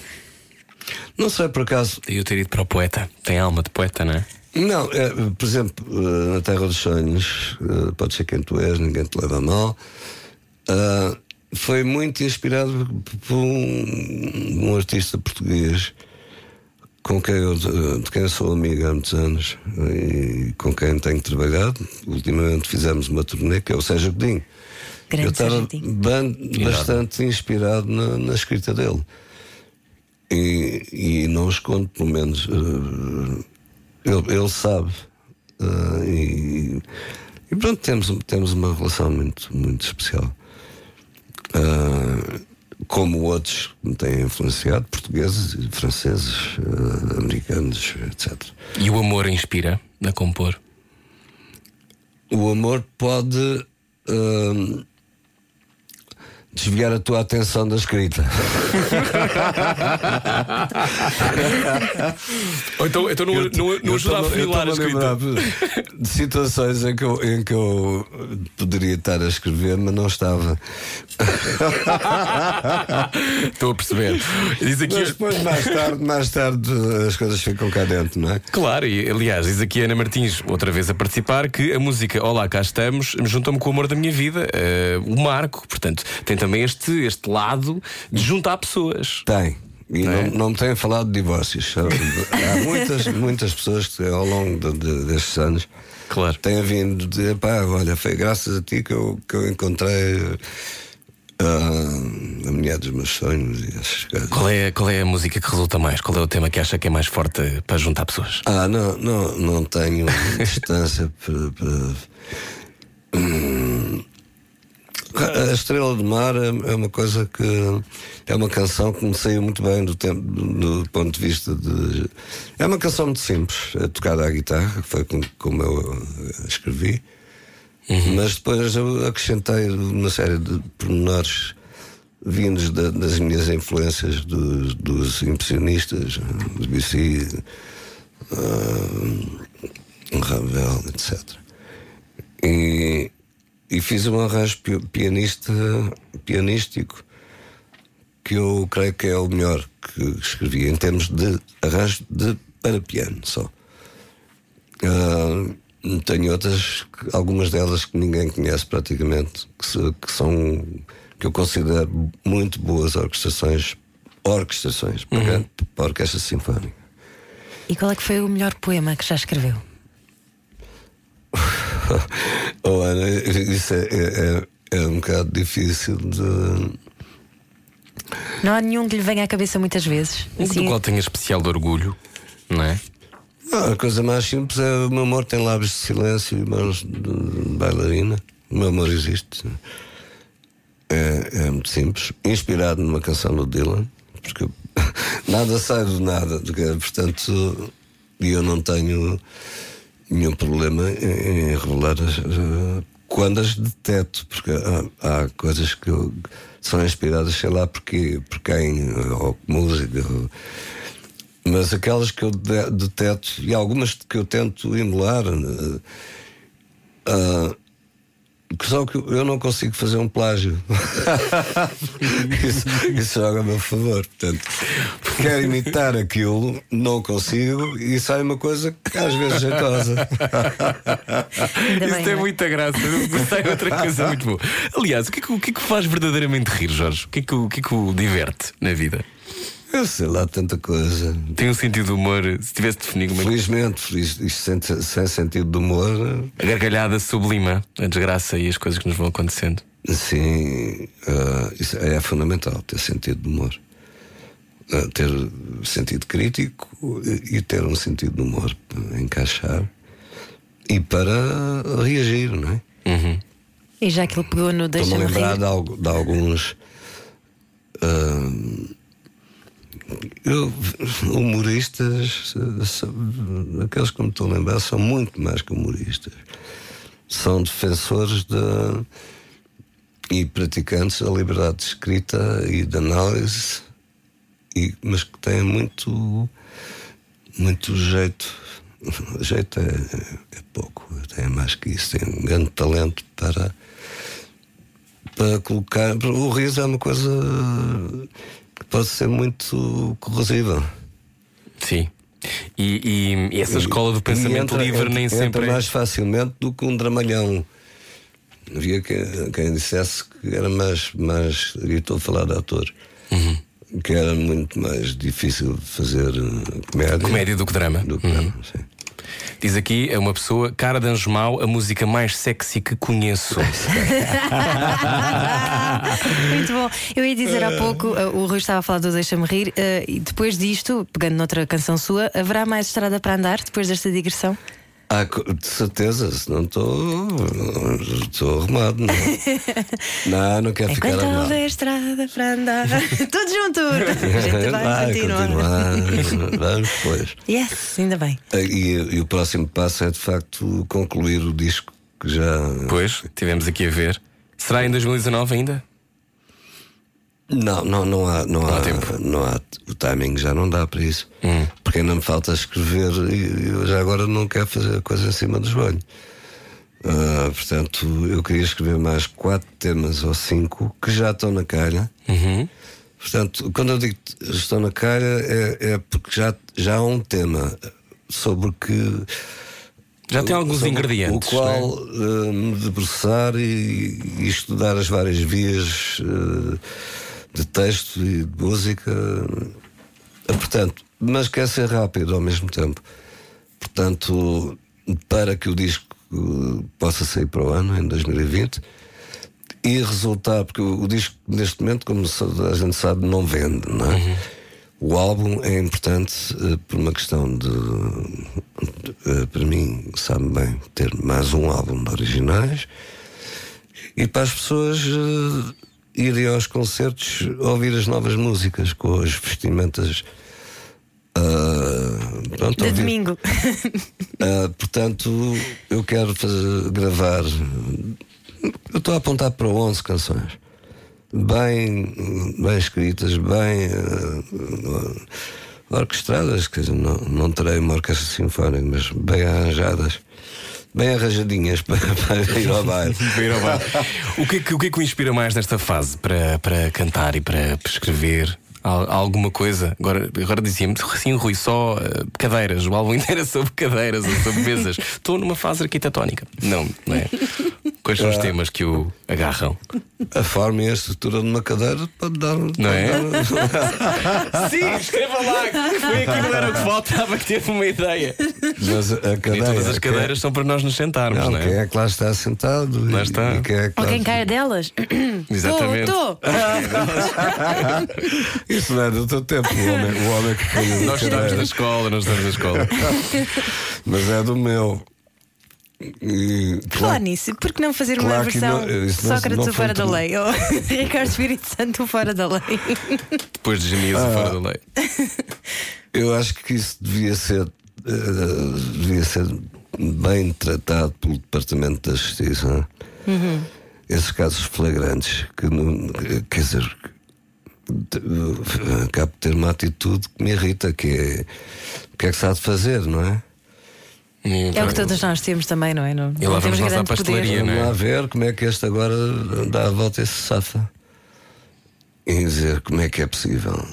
Não sei por acaso. Daí eu ter ido para o poeta. Tem alma de poeta, não é? Não, é, por exemplo, eh, na Terra dos Sonhos, eh, pode ser quem tu és, ninguém te leva a mal. Ah, foi muito inspirado por um, um artista português com quem eu, de quem eu sou amigo há muitos anos e com quem tenho trabalhado. Ultimamente fizemos uma turnê que é o Sérgio Godinho. Grande eu estava bastante inspirado na, na escrita dele. E, e não escondo, pelo menos. eh, ele, ele sabe. eh, e, e pronto, temos, temos uma relação muito, muito especial. Ah, como outros que me têm influenciado, portugueses, franceses, eh, americanos, etc. E o amor inspira a compor. O amor pode ah, desviar a tua atenção da escrita. Ou então, então não, não, não Eu ajuda a afunilar a escrita. De situações em que, eu, em que eu poderia estar a escrever, mas não estava. Estou a perceber. Diz aqui. Mas depois, mais tarde, mais tarde, as coisas ficam cá dentro, não é? Claro, e aliás, diz aqui a Ana Martins, outra vez a participar, que a música Olá, cá estamos, juntou-me com o amor da minha vida, eh, o Marco. Portanto, tem também este, este lado de juntar pessoas. Tem. E Não é? não, me têm falado de divórcios. Há muitas, muitas pessoas que ao longo de- de- destes anos Claro. têm vindo dizer: pá, olha, foi graças a ti que eu, que eu encontrei ah, a mulher dos meus sonhos e essas coisas. Qual é, qual é a música que resulta mais? Qual é o tema que acha que é mais forte para juntar pessoas? Ah, não, não, não tenho distância para. para-. A Estrela do Mar é é uma coisa que. É uma canção que me saiu muito bem do, tempo, do, do ponto de vista de. É uma canção muito simples, é tocada à guitarra, que foi com- como eu eh, escrevi. Mas depois eu acrescentei uma série de pormenores vindos da- das minhas influências dos, dos impressionistas, Debussy, uh, Ravel, etc. E, e fiz um arranjo pi- pianista, pianístico que eu creio que é o melhor que escrevi em termos de arranjo de para piano só. Ah, tenho outras, algumas delas que ninguém conhece praticamente, que, se- que são que eu considero muito boas orquestrações, orquestrações para, para a orquestra sinfónica. E qual é que foi o melhor poema que já escreveu? oh, Ana, isso é, é, é- é um bocado difícil de. Não há nenhum que lhe venha à cabeça muitas vezes. Um Assim, do qual tenha especial de orgulho, não é? Ah, a coisa mais simples é o meu amor tem lábios de silêncio e mãos de bailarina. O meu amor existe. É, é muito simples. Inspirado numa canção do Dylan, porque nada sai do nada. Portanto, e eu não tenho nenhum problema em, em revelar as, as- quando as deteto, porque há, há coisas que eu- são inspiradas, sei lá porquê, por quem, ou música. ou- mas aquelas que eu de- deteto e algumas que eu tento emular, que só que eu não consigo fazer um plágio. isso, isso joga a meu favor. Portanto, quero imitar aquilo, não consigo e sai uma coisa que às vezes é jeitosa. Isso tem é? muita graça. Sai outra coisa muito boa. Aliás, o que, é que, o que é que faz verdadeiramente rir, Jorge? O que é que, o, o que é que o diverte na vida? Eu sei lá, tanta coisa. Tem um sentido de humor, se tivesse de definir uma Felizmente, isto, isto sem, sem sentido de humor, A gargalhada sublima a desgraça e as coisas que nos vão acontecendo. Sim, ah, isso é fundamental, ter sentido de humor. Ah, ter sentido crítico e, ter um sentido de humor para encaixar e para reagir, não é? E já que ele pegou no Deixa-me lembrar de, de alguns ah, eu- humoristas, aqueles que me estou a lembrar, são muito mais que humoristas. São defensores da e praticantes da liberdade de escrita e de análise, e, mas que têm muito, muito jeito. Jeito é, é pouco, tem mais que isso, tem um grande talento para, para colocar. O riso é uma coisa que pode ser muito corrosiva. Sim. E, e- e essa escola do pensamento entra- livre entra- nem entra sempre é. mais facilmente do que um dramalhão. Havia que- quem dissesse que era mais, mais estou a falar de ator, Uhum. que era muito mais difícil fazer comédia. Comédia do que drama. Do que Uhum. drama, sim. Diz aqui, é uma pessoa, cara de mau, a música mais sexy que conheço. Muito bom. Eu ia dizer há pouco, uh, o Rui estava a falar do Deixa-me Rir, uh, e depois disto, pegando noutra canção sua, haverá mais estrada para andar depois desta digressão? Ah, de certeza, se não estou. Estou arrumado, não. não, não quero ficar Enquanto arrumado. houver estrada para andar. Tudo junto! A gente vai, continuar. continuar. Vamos depois. Yes, ainda bem. E, e o próximo passo é de facto concluir o disco que já. Pois, tivemos aqui a ver. Será em 2019 ainda? Não, não, não há, não, há, há tempo. não há. O timing já não dá para isso. Porque ainda me falta escrever e eu já agora não quero fazer a coisa em cima do joelho. Ah, portanto, eu queria escrever mais quatro temas ou cinco que já estão na calha. Portanto, quando eu digo estão na calha é, é porque já, já há um tema sobre que. Já tem alguns ingredientes. O qual eh, me debruçar e, e estudar as várias vias eh, de texto e de música. Eh, Portanto, mas quer ser rápido ao mesmo tempo. Portanto, para que o disco eh, possa sair para o ano, em 2020, e resultar, porque o, disco, neste momento, como a gente sabe, não vende, não é? O álbum é importante eh, por uma questão de, de, eh, para mim, sabe bem, ter mais um álbum de originais e para as pessoas eh, irem aos concertos ouvir as novas músicas com as vestimentas ah, pronto, De ouvir. domingo. Ah, portanto, eu quero fazer, gravar. Eu estou a apontar para 11 canções. Bem, bem escritas, bem ah, orquestradas, quer dizer, não, não terei uma orquestra sinfónica, mas bem arranjadas, bem arranjadinhas para, para ir ao baile. Para o, que é que, o que é que o inspira mais nesta fase para, para cantar e para escrever? Al- Alguma coisa? Agora, agora dizia-me assim, Rui, só eh, cadeiras, o álbum inteiro é sobre cadeiras ou sobre mesas. Estou numa fase arquitetónica. Não, não é? Quais são os temas que o agarram? A forma e a estrutura de uma cadeira pode dar. Não é? Sim, escreva lá, que foi aquilo era o que faltava, que teve uma ideia. Mas a cadeira. todas as cadeiras são para nós nos sentarmos, Não, não, quem é? é que lá está sentado? Lá e- está. E quem é que Ou lá- quem cai delas? Exatamente. Tô, tô. Isso não é do teu tempo, o homem, o homem que põe Nós estamos na escola, nós estamos na escola. Mas é do meu. Falar nisso, por que não fazer uma Claro que versão não- Sócrates não fora foi da tudo. lei? Ou Ricardo Espírito Santo fora da lei? Depois de genias Ah. fora da lei. Eu acho que isso devia ser, eh, devia ser bem tratado pelo Departamento da Justiça. Uhum. Esses casos flagrantes, que não, quer dizer, eh, acabo de ter uma atitude que me irrita, que é o que é que se há de fazer, não é? É o que todos nós temos também, não é? Não, E lá não vamos temos nós à grande pastelaria, poder. não é? Vamos lá ver como é que este agora dá a volta e se safa. E dizer como é que é possível.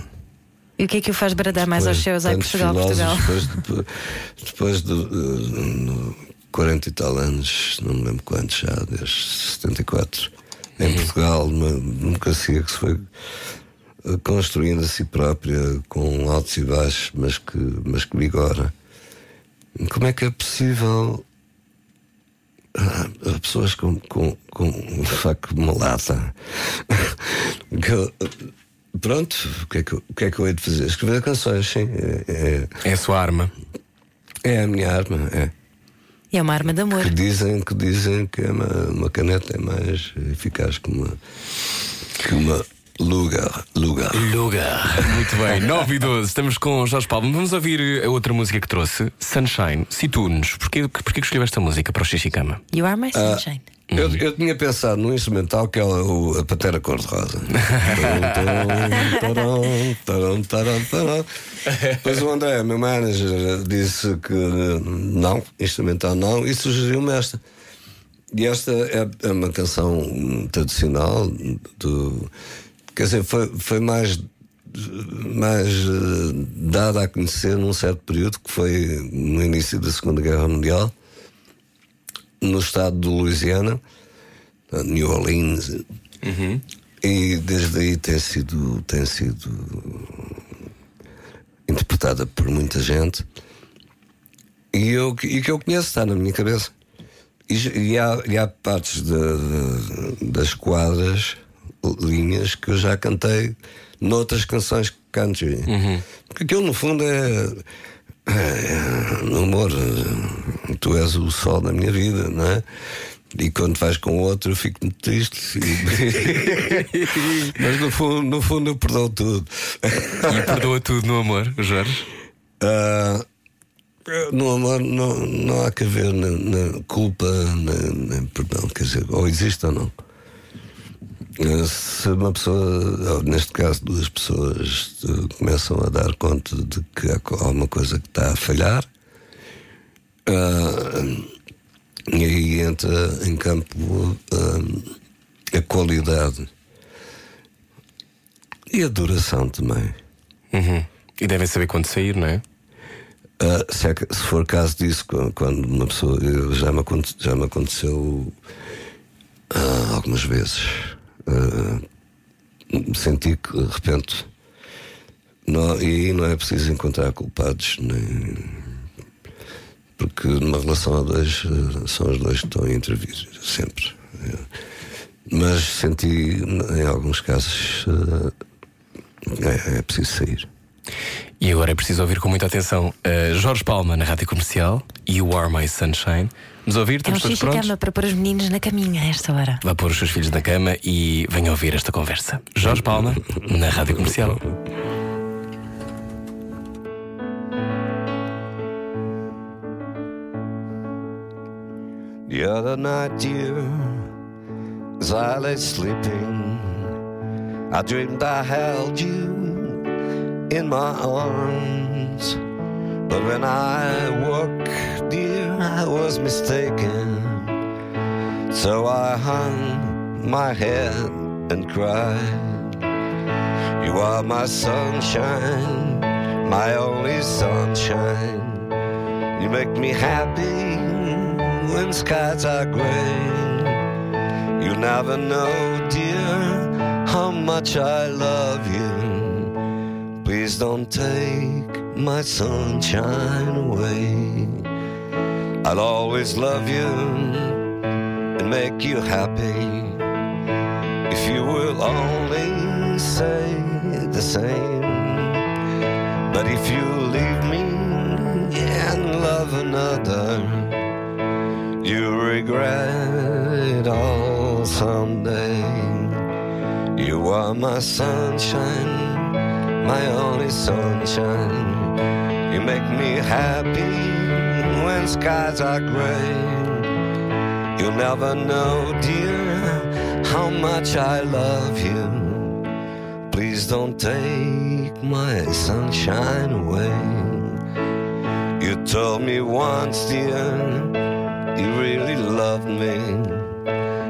E o que é que o faz bradar mais aos céus? Tantos Portugal, Portugal. Depois, depois, depois de uh, 40 e tal anos, não me lembro quantos já, desde 74, Uhum. em Portugal, uma democracia que se foi uh, construindo a si própria, com altos e baixos, mas que, mas que vigora. Como é que é possível ah, pessoas com, com, com um saco de uma lata que eu- pronto, o que, é que, eu- o que é que eu hei de fazer? Escrever canções, sim. É, É a sua arma. é, é a minha arma, é. E é uma arma de amor. Que dizem que, dizem que é uma, uma caneta é mais eficaz que uma, que uma lugar. lugar. Lugar. Muito bem, 9 e 12. Estamos com Jorge Paulo. Vamos ouvir a outra música que trouxe, Sunshine. Situ-nos. Porquê, porquê que escolheu esta música para o Xixicama? You are my Ah, sunshine. Eu, eu tinha pensado num instrumental que é o, a patera cor-de-rosa. Depois o André, meu manager, disse que não, instrumental não, e sugeriu-me esta. E esta é, é uma canção tradicional do. Quer dizer, foi, foi mais, mais eh, dada a conhecer num certo período, que foi no início da Segunda Guerra Mundial no estado de Louisiana, New Orleans, e desde aí tem sido, tem sido interpretada por muita gente. E, eu, e que eu conheço, está na minha cabeça. E, e há, e há partes de- de- das quadras, linhas, que eu já cantei noutras canções country. Porque aquilo, no fundo, é. é no amor, tu és o sol da minha vida, não é? E quando vais com outro, eu fico muito triste. Mas no fundo, no fundo, eu perdoo tudo. E perdoa tudo no amor, Jorge? Ah, no amor não, não há que haver nem, nem culpa, nem, nem perdão, quer dizer, ou existe ou não. Se uma pessoa, neste caso duas pessoas, eh, começam a dar conta de que há alguma coisa que está a falhar, ah, e aí entra em campo ah, a qualidade e a duração também. Uhum. E devem saber quando sair, não é? Ah, se, é que- se for caso disso, quando, uma pessoa. Já me, já me aconteceu algumas vezes. Ah, senti que de repente. Não, e não é preciso encontrar culpados, nem. Porque numa relação a dois ah, são os dois que estão a intervir, sempre. Mas senti, em alguns casos, ah, é, é preciso sair. E agora é preciso ouvir com muita atenção uh, Jorge Palma na rádio comercial You Are My Sunshine. Vamos ouvir, estamos é um todos prontos? cama para pôr os meninos na caminha a esta hora. Vá pôr os seus filhos na cama e venha ouvir esta conversa. Jorge Palma, na Rádio Comercial. The other night, dear, as I lay sleeping, I dreamed I held you in my arms. But when I woke, dear, I was mistaken. So I hung my head and cried. You are my sunshine, my only sunshine. You make me happy when skies are gray. You never know, dear, how much I love you. Please don't take my sunshine away. I'll always love you and make you happy if you will only say the same. But if you leave me and love another, you regret it all someday. You are my sunshine, my only sunshine. You make me happy when skies are gray. You'll never know, dear, how much I love you. Please don't take my sunshine away. You told me once, dear, you really loved me,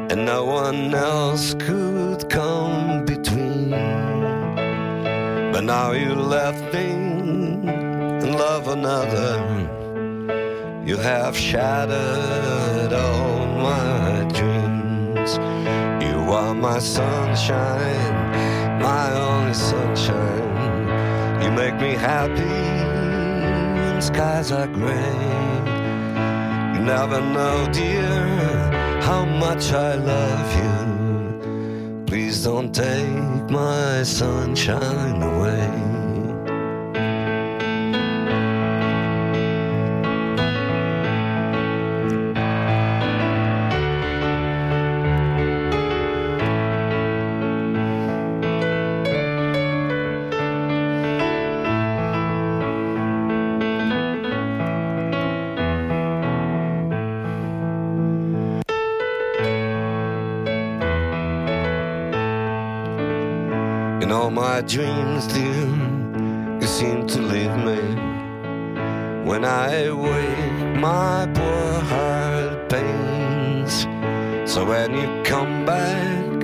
and no one else could come between. But now you left me love another. You have shattered all my dreams. You are my sunshine, my only sunshine. You make me happy when skies are gray. You never know, dear, how much I love you. Please don't take my sunshine away. My dreams, dear, you seem to leave me. When I wake, my poor heart pains. So when you come back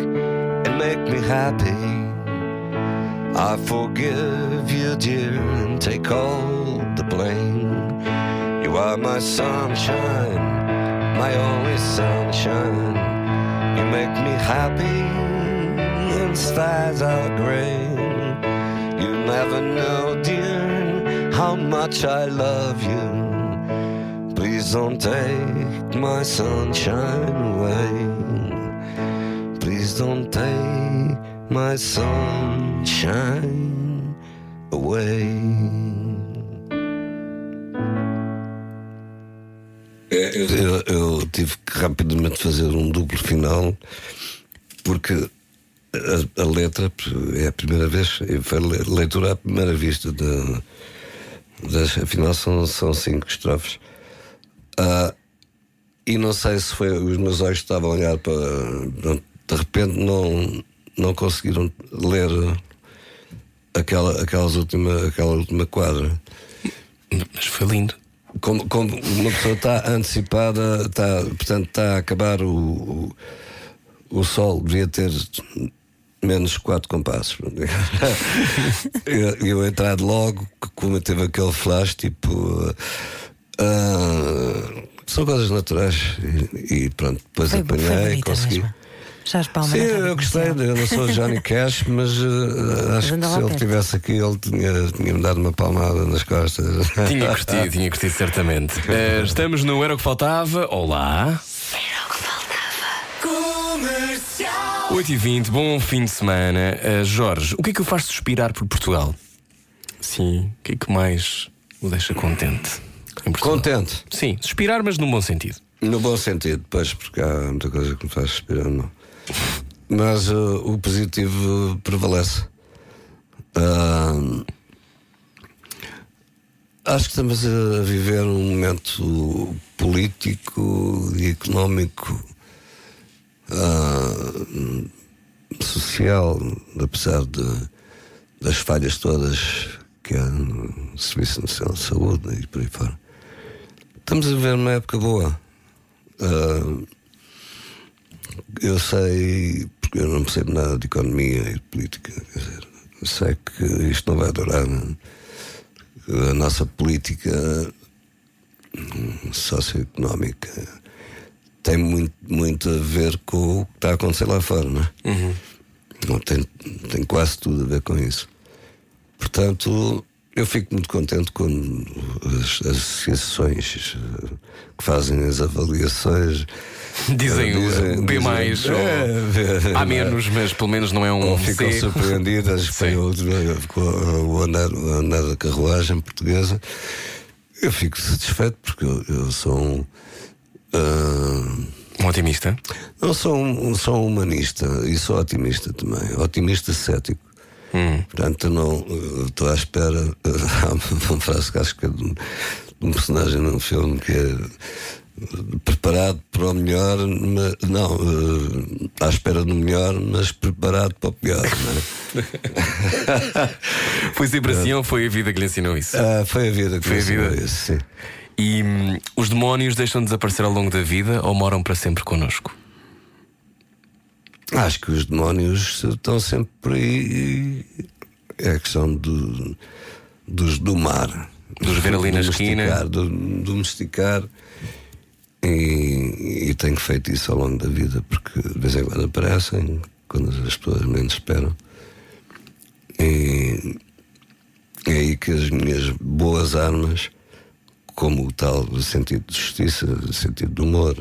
and make me happy, I forgive you, dear, and take all the blame. You are my sunshine, my only sunshine. You make me happy when skies are gray. Never know, dear, how much I love you. Please don't take my sunshine away. Please don't take my sunshine away. Eu, eu tive que rapidamente fazer um duplo final porque a, a letra é a primeira vez, foi le- leitura à primeira vista. De, das, afinal, são, são cinco estrofes. Ah, e não sei se foi os meus olhos que estavam a olhar para. De repente, não, não conseguiram ler aquela, aquelas última, aquela última quadra. Mas foi lindo. Como, como uma pessoa está antecipada, está, portanto, está a acabar o, o, o sol, devia ter menos quatro compassos. eu, eu entrar logo, como teve aquele flash, tipo. ah, são coisas naturais. E, e pronto, depois Foi, apanhei foi e consegui. mesmo. Já as palmas Sim, eu gostei, eu não sou Johnny Cash, mas eh, acho que se ele estivesse aqui, ele tinha- tinha-me dado uma palmada nas costas. Tinha curtido, tinha curtido certamente. Eh, estamos no Era o que Faltava. Olá. 8h20, bom fim de semana. Eh, Jorge, o que é que o faz suspirar por Portugal? Sim, o que é que mais o deixa contente? em Portugal? Contente. Sim, suspirar, mas num bom sentido. No bom sentido, pois, porque há muita coisa que me faz respirar, não. Mas uh, o positivo prevalece. Ah, acho que estamos a viver um momento político e económico, ah, social, apesar de, das falhas todas que há no Serviço Nacional de Saúde e por aí fora. Estamos a viver uma época boa. Ah, eu sei, porque eu não percebo nada de economia e de política, quer dizer, sei que isto não vai durar. A nossa política hum, socioeconómica tem muito, muito a ver com o que está a acontecer lá fora, não é? Não, tem, tem quase tudo a ver com isso. Portanto, eu fico muito contente quando as, as associações eh, que fazem as avaliações Dizem eh, o B mais, ou é, A menos, mas pelo menos não é um ou ficam C. surpreendidas com, Sim. o, com o andar, o andar da carruagem portuguesa. Eu fico satisfeito porque eu, eu sou um. Ah, Um otimista. não sou um, sou um humanista e sou otimista também. Otimista cético. Portanto, eu não eu estou à espera. Há uma frase que acho que é de um, de um personagem num filme que é eh, preparado para o melhor, mas, não, eh, à espera do melhor, mas preparado para o pior. Não é? Foi sempre assim ou foi a vida que lhe ensinou isso? Ah, foi a vida que Foi a vida. isso, sim. E hum, os demónios deixam de desaparecer ao longo da vida ou moram para sempre connosco? Acho que os demónios estão sempre por aí. É a questão do, dos domar. Dos ver ali na esquina. Domesticar, do, domesticar. E, e tenho feito isso ao longo da vida, porque de vez em quando aparecem, quando as pessoas menos esperam. E é aí que as minhas boas armas, como o tal sentido de justiça, sentido de humor,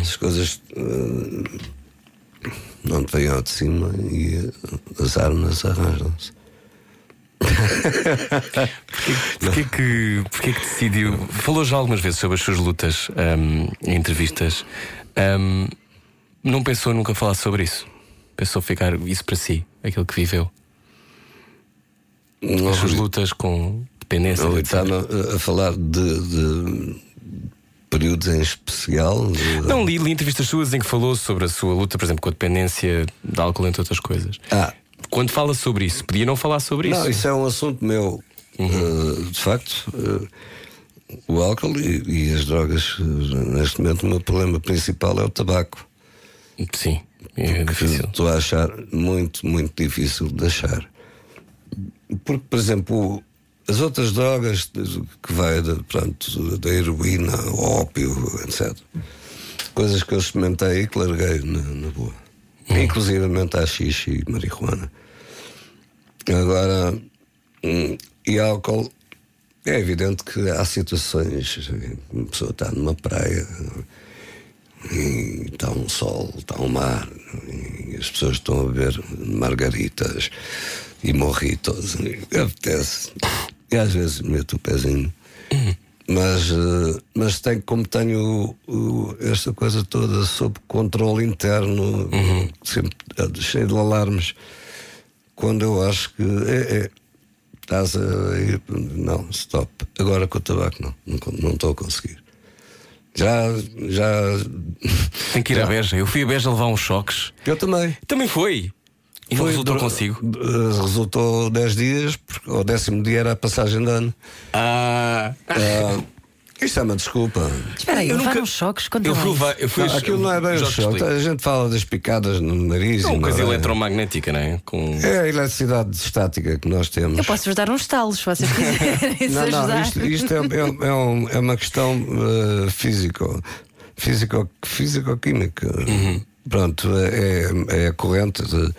as coisas eh, não te vêm ao de cima e as armas arranjam-se. Porquê que, porquê que decidiu? Falou já algumas vezes sobre as suas lutas hum, em entrevistas. Hum, não pensou nunca falar sobre isso? Pensou ficar isso para si, aquilo que viveu? As suas lutas com dependência. Ele está a, falar de, de períodos em especial. Não, li, li entrevistas suas em que falou sobre a sua luta, por exemplo, com a dependência de álcool, entre outras coisas. Ah, Quando fala sobre isso, podia não falar sobre isso? Não, isso é um assunto meu. Uh, de facto, uh, o álcool e, e as drogas, uh, neste momento, o meu problema principal é o tabaco. Sim, é difícil. Estou a achar muito, muito difícil de deixar. Porque, por exemplo, as outras drogas que vai da, pronto, da heroína, ópio, etc. Coisas que eu experimentei e que larguei na, na boa. Inclusive a xixi e marihuana. Agora, hum, e álcool, é evidente que há situações. Uma pessoa está numa praia e está um sol, está um mar, e as pessoas estão a beber margaritas e morritos. E apetece. E às vezes meto o pezinho. Mas, eh, mas tenho, como tenho esta coisa toda sob controle interno, sempre eh, cheio de alarmes, quando eu acho que é, é, estás a ir. Não, stop. Agora com o tabaco, não. Não estou a conseguir. Já. já Tem que ir à Beja. Eu fui a Beja levar uns choques. eu também. Também foi. E não Foi resultou consigo. eh, Resultou 10 dias, porque ao décimo dia era a passagem de ano. Ah. Ah, isto é uma desculpa. Espera aí, Eu nunca- choques contra Eu fui, eu fui Não, aquilo não é bem o te choque. A gente fala das picadas no nariz. É uma coisa não é- eletromagnética, não é? Com... É a eletricidade estática que nós temos. Eu posso-vos dar uns talos, se vocês quiserem se Não, não, isto, isto é, é- é um- é uma questão uh, físico, físico, físico-química. Uhum. Pronto, é, é a corrente de.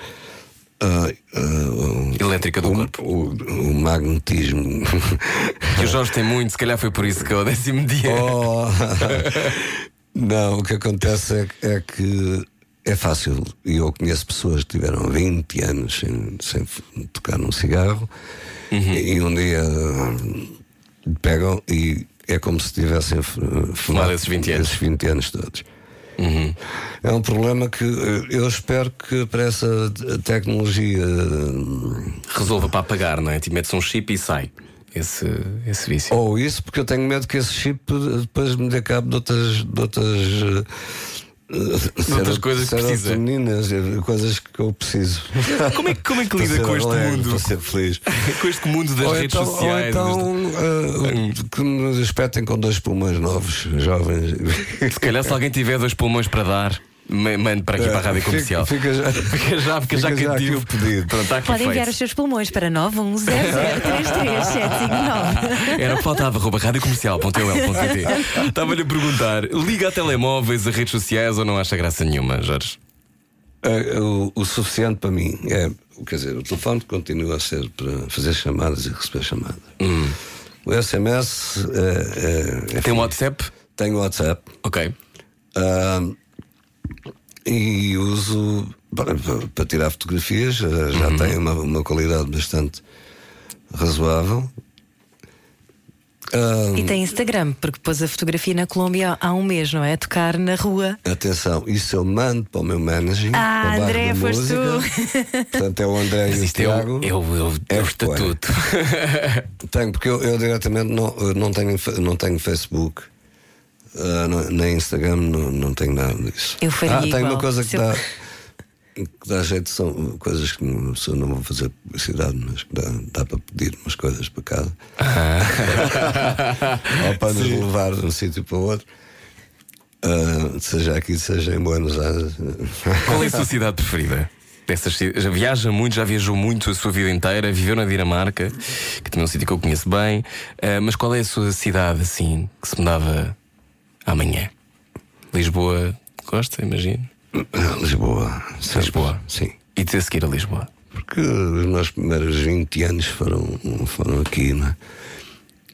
Ah, o- Elétrica do o, corpo. O, o magnetismo. Que o Jorge tem muito, se calhar foi por isso que ao décimo dia. Oh, não, o que acontece é, que- é que é fácil. E eu conheço pessoas que tiveram 20 anos sem, sem tocar num cigarro e um dia pegam e é como se tivessem fumado esses 20 anos. esses 20 anos todos. É um problema que eh, eu espero que para essa te- tecnologia hum, Resolva para apagar, não é? Tipo, metes um chip e sai. esse, esse vício. Ou isso, porque eu tenho medo que esse chip depois me dê cabo de outras. De outras eh, outras coisas que precisa. eh, coisas que eu preciso. Como é, que- como é que lida com este alegre, mundo? Para ser feliz. com este mundo das ou redes então, sociais. Ou então eh, que me despertem com dois pulmões novos, jovens. Se calhar, se alguém tiver dois pulmões para dar, mande para aqui para a rádio Fica- comercial. Fica, já, Fica já, fica já fica já aqui cativo. o pedido. Pronto, aqui Podem enviar os seus pulmões para 910033759. Era o que faltava, arroba radiocomercial.ol.pt Estava-lhe a perguntar: liga a telemóveis, a redes sociais ou não acha graça nenhuma, Jorge? Eh, o, o suficiente para mim é, quer dizer, o telefone continua a ser para fazer chamadas e receber chamadas. O SMS é, é, Tem um WhatsApp? tem WhatsApp Ok. ah, e uso para, para- para tirar fotografias, já tem uma, uma qualidade bastante razoável. Ah, E tem Instagram, porque pôs a fotografia na Colômbia há um mês, não é? A tocar na rua. Atenção, isso eu mando para o meu manager. Ah, André, foste música. Portanto, é o André Mas e o é o, Tiago. é o, é o, é o estatuto. Tenho, porque eu, eu diretamente não, não, tenho, não tenho Facebook, ah, não- nem Instagram, não, não tenho nada disso. Eu faria ah, tem uma coisa que dá, que dá jeito, são coisas que não, não vou fazer publicidade, mas que dá, dá para pedir umas coisas para casa. Ou para nos levar de um sítio para o outro. Ah, seja aqui, seja em Buenos Aires. Qual é a sua cidade preferida? Dessas, já viaja muito, já viajou muito a sua vida inteira, viveu na Dinamarca, que também é um sítio que eu conheço bem. Ah, mas qual é a sua cidade, assim, que se mudava amanhã? Lisboa, gosta, imagino. Lisboa. sempre. Lisboa. Sim. E de a seguir a Lisboa. Porque os meus primeiros 20 anos foram, foram aqui, não é?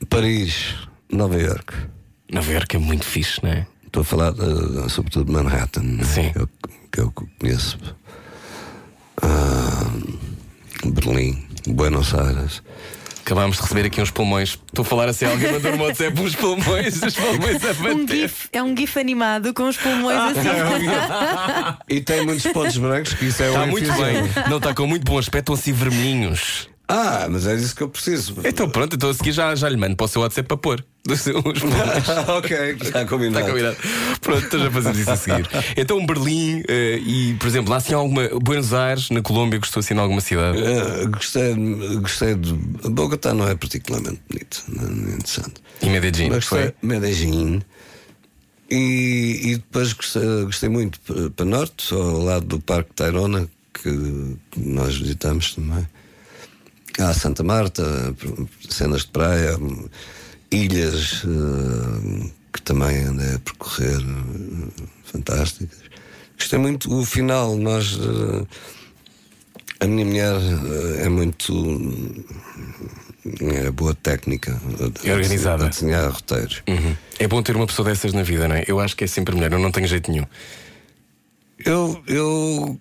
Paris, Nova York. Nova Iorque é muito fixe, não é? Estou a falar de- sobretudo de Manhattan, é? Sim. Que, eu, que eu conheço. Ah, Berlim, Buenos Aires. Acabámos de receber aqui uns pulmões. Estou a falar assim, alguém mandou no WhatsApp uns pulmões, os pulmões a Um bater. gif, é um gif animado com os pulmões assim. E tem muitos pontos brancos, que isso é Está o muito bem. Não, está com muito bom aspecto, estão assim vermelhinhos. Ah, mas é isso que eu preciso. Então pronto, então a seguir já, já lhe mando para o seu WhatsApp para pôr. Os pulmões. ok, está combinado. Está combinado. Pronto, então já fazemos isso a seguir. Então, Berlim eh, e, por exemplo, lá assim alguma. Buenos Aires, na Colômbia, gostou assim de alguma cidade? Ah, gostei, gostei de. Bogotá não é particularmente bonito, não é interessante. E Medellín, Mas foi? Medellín. E, e depois gostei, gostei muito para, para norte, ao lado do Parque Tayrona, que, que nós visitamos também. Há Santa Marta, cenas de praia, ilhas eh, que também andei a percorrer, eh, fantásticas. Gostei muito. O final, nós. eh, a minha mulher é muito. É boa técnica. É organizada. A desenhar roteiros. Uhum. É bom ter uma pessoa dessas na vida, não é? Eu acho que é sempre melhor, eu não tenho jeito nenhum. Eu, eu,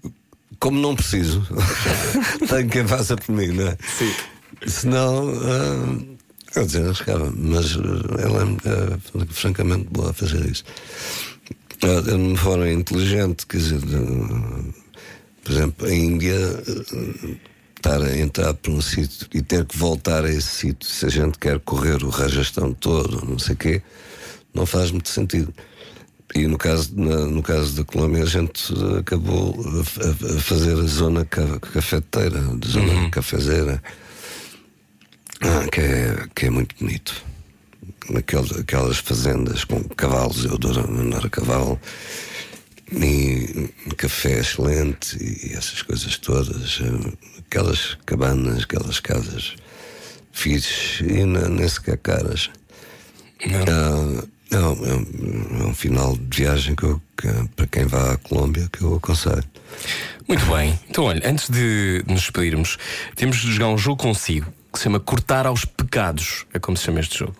como não preciso, tenho quem faça por mim, não é? Sim. Senão, ah, eu dizer, arriscava, mas ah, ela é, é francamente boa a fazer isso. Ah, de uma forma inteligente, quer dizer, ah, por exemplo, a Índia. ah, Estar a entrar por um sítio e ter que voltar a esse sítio, se a gente quer correr o rajastão todo, não sei o quê, não faz muito sentido. E no caso, na- no caso da Colômbia, a gente acabou a, a- fazer a zona ca- cafeteira, a zona cafezeira, ah, que, é, que é muito bonito. Aquelas, aquelas fazendas com cavalos, eu adoro andar a cavalo, e café excelente, e essas coisas todas. eh, Aquelas cabanas, aquelas casas fixes e nem sequer caras. Ah, não, é, um, é um final de viagem que, eu, que, para quem vá à Colômbia que eu aconselho. Muito bem. Então, olha, antes de nos despedirmos, temos de jogar um jogo consigo que se chama Cortar aos Pecados. É como se chama este jogo.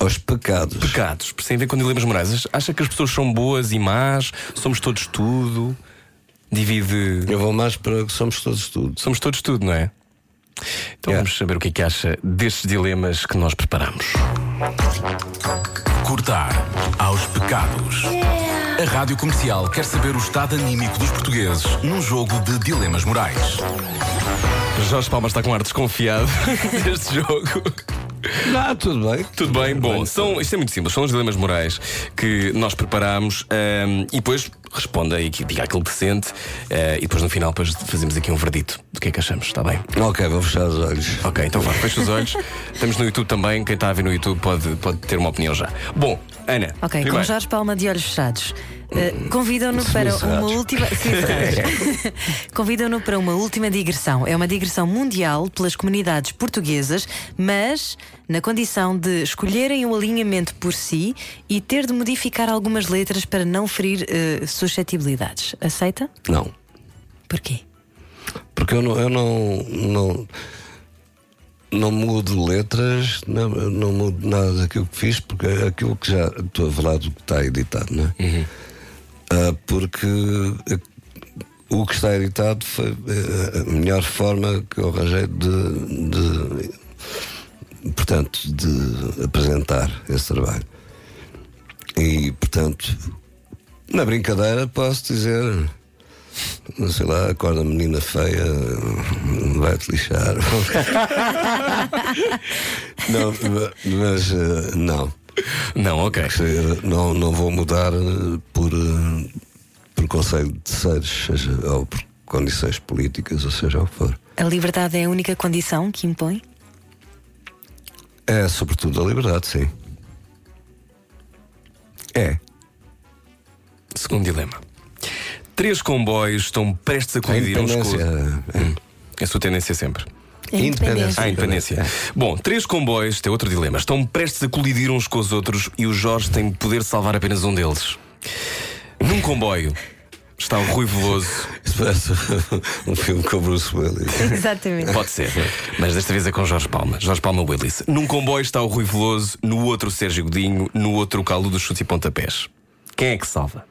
Aos pecados. Pecados. Ver com dilemas morais. Acha que as pessoas são boas e más? Somos todos tudo? Divide. Eu vou mais para que somos todos tudo. Somos todos tudo, não é? Então Yeah. vamos saber o que é que acha destes dilemas que nós preparamos. Cortar aos pecados. A Rádio Comercial quer saber o estado anímico dos portugueses num jogo de dilemas morais. Jorge Palma está com ar desconfiado deste jogo. Ah, tudo bem. Tudo bem? Bom, são, isto é muito simples, são os dilemas morais que nós preparámos ahm, e depois responda e que- diga aquilo que sente ah, e depois no final depois fazemos aqui um verdito do que é que achamos, está bem? Ok, vou fechar os olhos. Ok, então vá, fecha os olhos. Estamos no YouTube também, quem está a ver no YouTube pode, pode ter uma opinião já. Bom, Ana. Ok, com primeiro. Jorge Palma de olhos fechados. Uh, Convidam-no para uma última. Convidam-no para uma última digressão. É uma digressão mundial pelas comunidades portuguesas, mas na condição de escolherem o alinhamento por si e ter de modificar algumas letras para não ferir uh, suscetibilidades. Aceita? Não. Porquê? Porque eu não, eu não, não, não mudo letras, não, não mudo nada daquilo que fiz, porque é aquilo que já estou a falar do que está editado, não é? Ah, porque o que está editado foi eh, a melhor forma que eu arranjei de, de portanto, de apresentar esse trabalho. E, portanto, na brincadeira posso dizer sei lá, acorda menina feia, vai-te lixar. não, mas eh, não. Não, ok. Não, não vou mudar eh, por, eh, por conselho de terceiros, seja, ou por condições políticas, ou seja o que for. A liberdade é a única condição que impõe? É sobretudo a liberdade, sim. É. Segundo dilema. Três comboios estão prestes a colidir uns com é. Hum, É a sua tendência sempre. É Independência. Ah, independência. Bom, três comboios, tem outro dilema. Estão prestes a colidir uns com os outros e o Jorge tem de poder salvar apenas um deles. Num comboio está o Rui Veloso. Isso parece um filme com o Bruce Willis. Exatamente. Pode ser, mas desta vez é com Jorge Palma. Jorge Palma Willis. Num comboio está o Rui Veloso, no outro o Sérgio Godinho, no outro o Calu dos Chutes e Pontapés. Quem é que salva?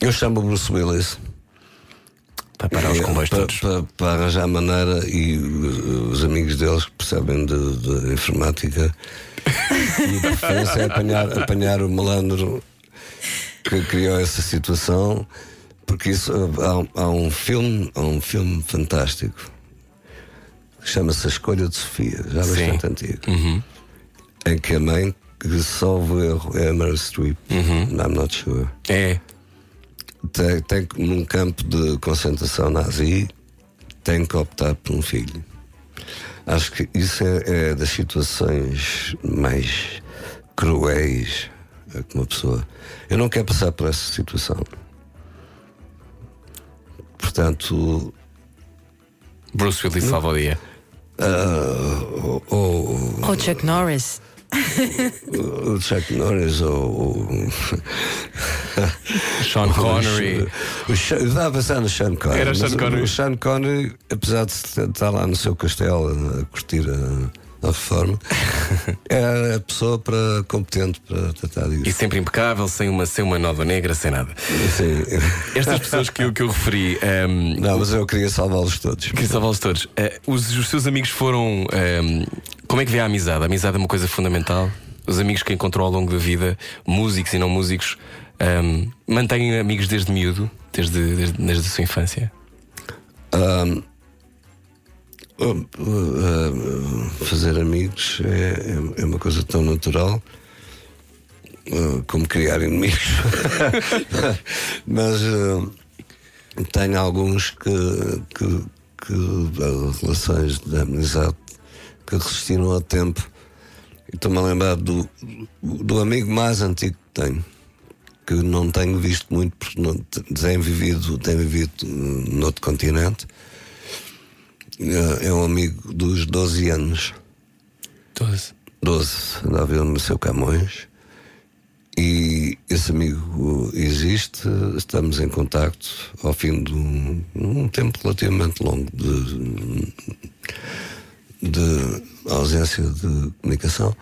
Eu chamo o Bruce Willis. Para parar os comboios para, todos. para- para arranjar maneira e uh, os amigos deles que percebem de, de informática e a preferência é apanhar, apanhar o malandro que criou essa situação porque isso uh, há, um- há um filme há um filme fantástico que chama-se A Escolha de Sofia já bastante antigo em que a mãe que salvo o erro é a Meryl Streep. I'm not sure. É. tem, tem num campo de concentração nazi, tem que optar por um filho. Acho que isso é, é das situações mais cruéis a que uma pessoa. Eu não quero passar por essa situação. Portanto, Bruce Willis salva o dia. ah, ou, ou- Ou Chuck Norris. O Chuck Norris ou. ou Sean Connery. O Sean- eu estava a pensar no Sean Connery. Era Sean mas o- Connery. O Sean Connery, apesar de estar lá no seu castelo a curtir a, a reforma, era a pessoa para, competente para tratar disso. E sempre impecável, sem uma, sem uma nova negra, sem nada. Sim. Estas pessoas que eu, que eu referi. ehm, Não, mas eu queria salvá-los todos. Queria salvá-los todos. Eh, os, os seus amigos foram. ehm, como é que vê a amizade? A amizade é uma coisa fundamental. Os amigos que encontrou ao longo da vida, músicos e não músicos, ehm, mantêm amigos desde miúdo, desde, desde, desde a sua infância. Uh, uh, fazer amigos é, é- é uma coisa tão natural uh, como criar inimigos. Mas tenho alguns que, que, que relações de amizade que resistiram ao tempo. Estou-me a lembrar do, do amigo mais antigo que tenho que não tenho visto muito porque não tem vivido, tem vivido noutro continente. É um amigo dos 12 anos. 12. 12, andava ele no seu Camões. E esse amigo existe, estamos em contacto ao fim de um, um tempo relativamente longo de, de ausência de comunicação.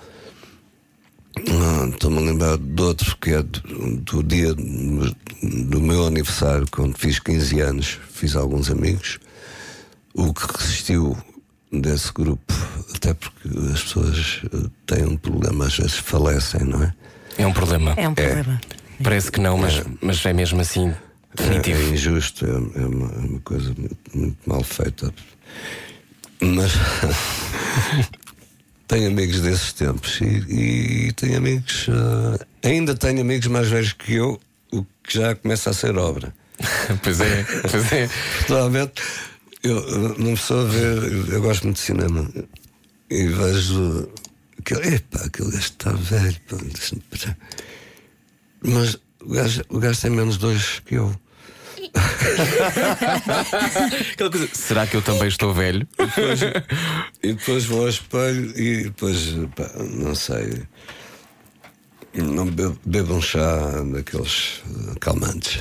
Ah, Estou-me a lembrar de outro que é do, do dia do meu aniversário, quando fiz 15 anos, fiz alguns amigos. O que resistiu desse grupo, até porque as pessoas eh, têm um problema, às vezes falecem, não é? É um problema. É um problema. Parece que não, mas, mas é mesmo assim definitivo. É injusto, é, é uma, é uma coisa muito, muito mal feita. Mas tenho amigos desses tempos e, e tenho amigos. eh, ainda tenho amigos mais velhos que eu, o que já começa a ser obra. pois é, pois é. Provavelmente, eu não a ver, eu gosto muito de cinema e vejo aquele, epá, aquele gajo está velho, pá, mas o gajo, o gajo tem menos dois que eu. Coisa, será que eu também estou velho? E depois vou ao espelho e depois, pá, não sei. Não bebo, bebo um chá daqueles eh, calmantes.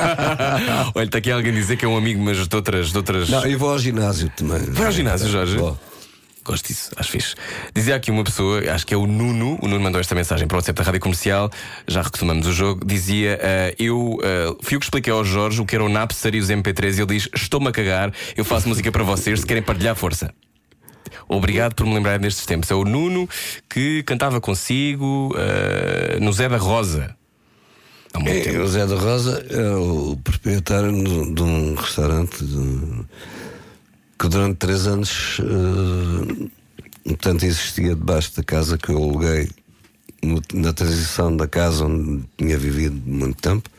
Olha, está aqui alguém a dizer que é um amigo, mas de outras. De outras... Não, e vou ao ginásio também. Vai ao ginásio, Jorge? Vou. Gosto disso, acho fixe. Dizia aqui uma pessoa, acho que é o Nuno, o Nuno mandou esta mensagem para o WhatsApp da Rádio Comercial, já retomamos o jogo. Dizia: ah, Eu ah, fui eu que expliquei ao Jorge o que era o Napster e os MP3 e ele diz: Estou-me a cagar, eu faço música para vocês, se querem partilhar, força. Obrigado por me lembrar destes tempos. É o Nuno que cantava consigo ah, no Zé da Rosa. É, o Zé da Rosa é o proprietário de, um restaurante de- que durante três anos eh, portanto, existia debaixo da casa que eu aluguei na transição da casa onde tinha vivido muito tempo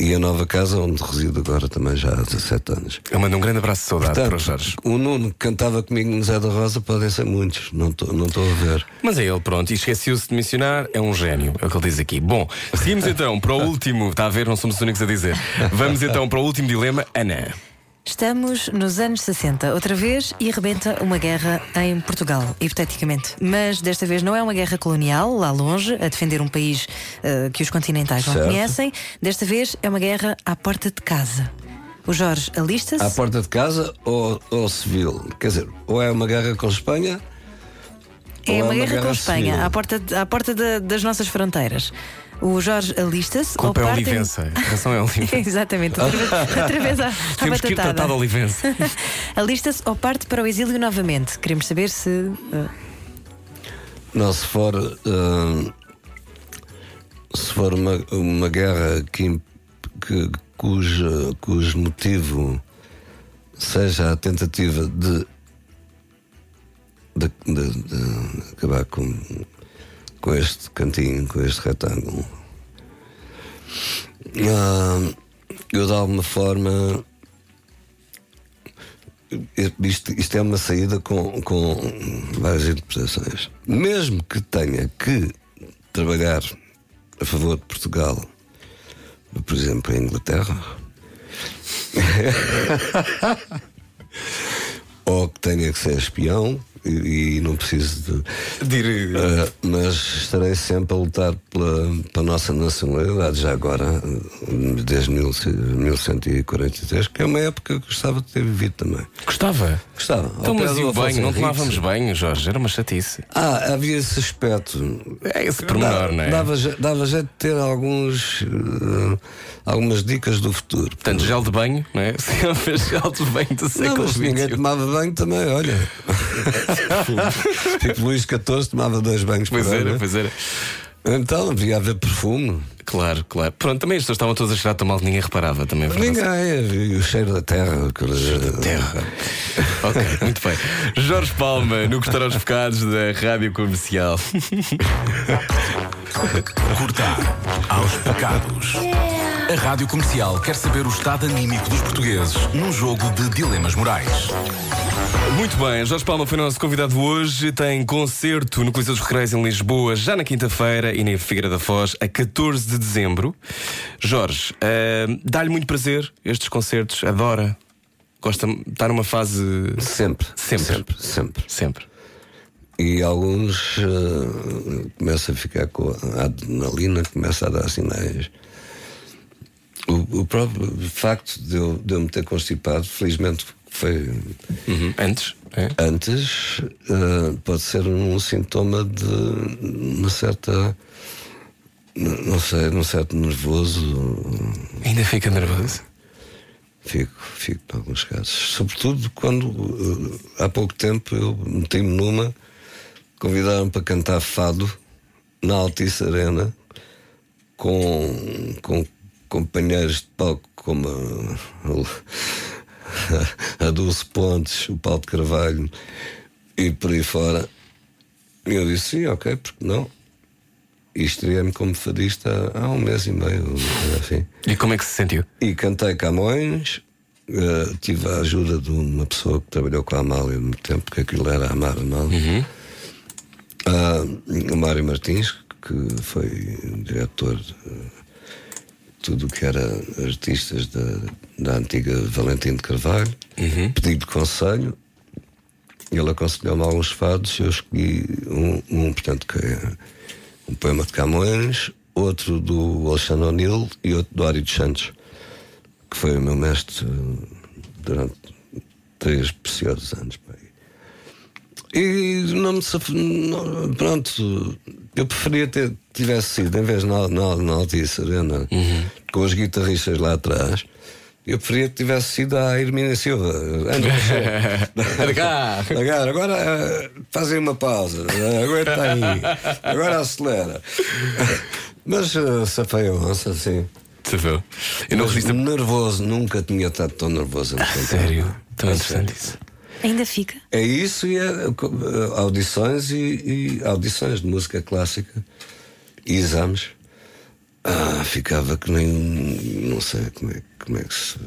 e a nova casa onde resido agora também já há 17 anos. Eu mando um grande abraço de saudade para o Portanto, Jorge. o Nuno que cantava comigo no Zé da Rosa podem ser muitos, não estou não a ver. Mas é ele, pronto, e esqueceu-se de mencionar, é um gênio, é o que ele diz aqui. Bom, seguimos então para o último, está a ver, não somos os únicos a dizer. Vamos então para o último dilema, Ana. Estamos nos anos 60, outra vez, e rebenta uma guerra em Portugal, hipoteticamente. Mas desta vez não é uma guerra colonial, lá longe, a defender um país eh, que os continentais não Certo. conhecem. Desta vez é uma guerra à porta de casa. O Jorge alista-se. À porta de casa ou, ou civil? Quer dizer, ou é uma guerra com Espanha É ou uma guerra com Espanha, civil? à porta, de- à porta da- das nossas fronteiras. O Jorge alista-se. ou Culpa é parte em- Olivença. A razão é Olivença. Exatamente, outra vez, à, Temos que ir de Olivença. Alista-se ou parte para o exílio novamente. Queremos saber se. Não, se for. hum, se for uma, uma guerra que, que, cuja, cujo motivo seja a tentativa de. de, de- de acabar com, com este cantinho, com este retângulo. Hum, eu, de alguma forma. Isto, isto é uma saída com, com várias interpretações. Mesmo que tenha que trabalhar a favor de Portugal, por exemplo, em Inglaterra, ou que tenha que ser espião e, e não preciso de. Dir- Uh, mas estarei sempre a lutar pela, pela nossa nacionalidade, já agora, uh, desde 1143, que é uma época que gostava de ter vivido também. Gostava. Gostava. Então, mas e o banho? Não tomávamos banho, Jorge? Era uma chatice. Ah, havia esse aspecto. É esse pormenor, não é? Dava, dava jeito de ter alguns, uh, algumas dicas do futuro. Portanto, gel de banho, não é? Sempre gel de banho do Não, século mas ninguém tomava banho também, olha. Tipo Luís XIV tomava dois banhos Pois por era, ano. pois era. Então devia haver perfume. Claro, claro. Pronto, também as pessoas estavam todas a cheirar tão mal que ninguém reparava também. é. Ninguém, e o cheiro da terra. aquele- Terra. ok, muito bem. Jorge Palma, no Gostar aos Bocados da Rádio Comercial. Cortar aos pecados. A Rádio Comercial quer saber o estado anímico dos portugueses num jogo de dilemas morais. Muito bem, Jorge Palma foi nosso convidado hoje. Tem concerto no Coliseu dos Recreios em Lisboa já na quinta-feira e na Figueira da Foz a 14 de dezembro. Jorge, ah, dá-lhe muito prazer estes concertos, adora. Gosta, está numa fase. Sempre. Sempre. Sempre. Sempre. Sempre. E alguns uh, começam a ficar com a adrenalina, começa a dar sinais. O, o próprio facto de eu, de eu me ter constipado, felizmente foi Uhum. Antes, é? antes, uh, pode ser um sintoma de uma certa. Não sei, um certo nervoso. ainda fica nervoso. Fico, fico em alguns casos. Sobretudo quando uh, há pouco tempo eu meti-me numa, convidaram para cantar fado na Altice Arena com, com companheiros de palco como a, a Dulce Pontes, o Paulo de Carvalho e por aí fora. E eu disse: sim, ok, porque não? E estreiei-me como fadista há um mês e meio, assim. E como é que se sentiu? E cantei Camões, eh, tive a ajuda de uma pessoa que trabalhou com a Amália há muito tempo, que aquilo era Amar Mal. Ah, o Mário Martins, que foi diretor de tudo o que era artistas da, da antiga Valentim de Carvalho, pedi-lhe conselho. Ele aconselhou-me alguns fados e eu escolhi um, um, portanto, que é um poema de Camões, outro do Alexandre O'Neill e outro do Ari dos Santos, que foi o meu mestre durante três preciosos anos. E não me não- Pronto, eu preferia ter tivesse sido, em vez na, na, na Altice Arena, com os guitarristas lá atrás, eu preferia que tivesse sido a Hermínia Silva. Agora, agora eh, fazem uma pausa, eh, aguenta aí, agora acelera. Mas uh, safei a onça, sim. Viu? Eu não resisto nervoso, nunca tinha estado tão nervoso. a me cantar. Sério? Tão É interessante sério. isso. Ainda fica? É isso e é, audições e, e audições de música clássica exames. Ah, ficava que nem não sei como é, como é que se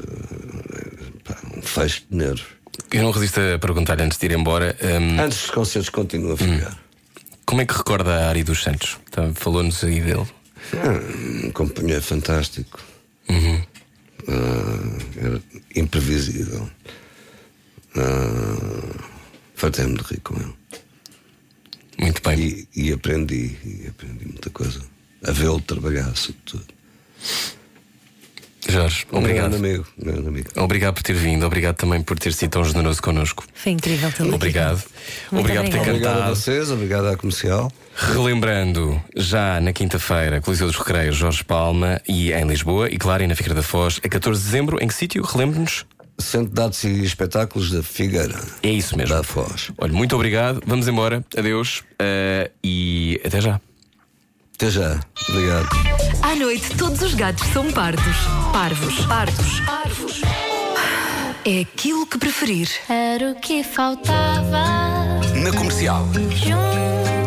pá, um fecho de nervos. Eu não resisto a perguntar antes de ir embora hum, Antes dos concertos continua a ficar. como é que recorda a Ari dos Santos? Tá, Falou-nos aí dele. Ah, um companheiro fantástico. Uhum. Ah, era imprevisível. Ah, Fartei-me de rir com ele. Muito bem. E, e aprendi, e aprendi muita coisa. A vê-lo trabalhar, sobretudo. Jorge, Um obrigado. grande amigo, um grande amigo. Obrigado por ter vindo, obrigado também por ter sido tão generoso connosco. Foi incrível também. Obrigado. Muito Obrigado por ter obrigada. Obrigado a cantado. vocês, obrigado à comercial. Relembrando, já na quinta-feira, Coliseu dos Recreios, Jorge Palma e em Lisboa, e claro, e na Figueira da Foz, a 14 de dezembro, em que sítio? Relembre-nos. Centro de Artes e Espetáculos da Figueira. É isso mesmo. Da Foz. Olha, muito obrigado, vamos embora, adeus eh, e até já. Até já. Obrigado. À noite, todos os gatos são pardos. Parvos. Pardos. Parvos. É aquilo que preferir. Era o que faltava Na comercial. junto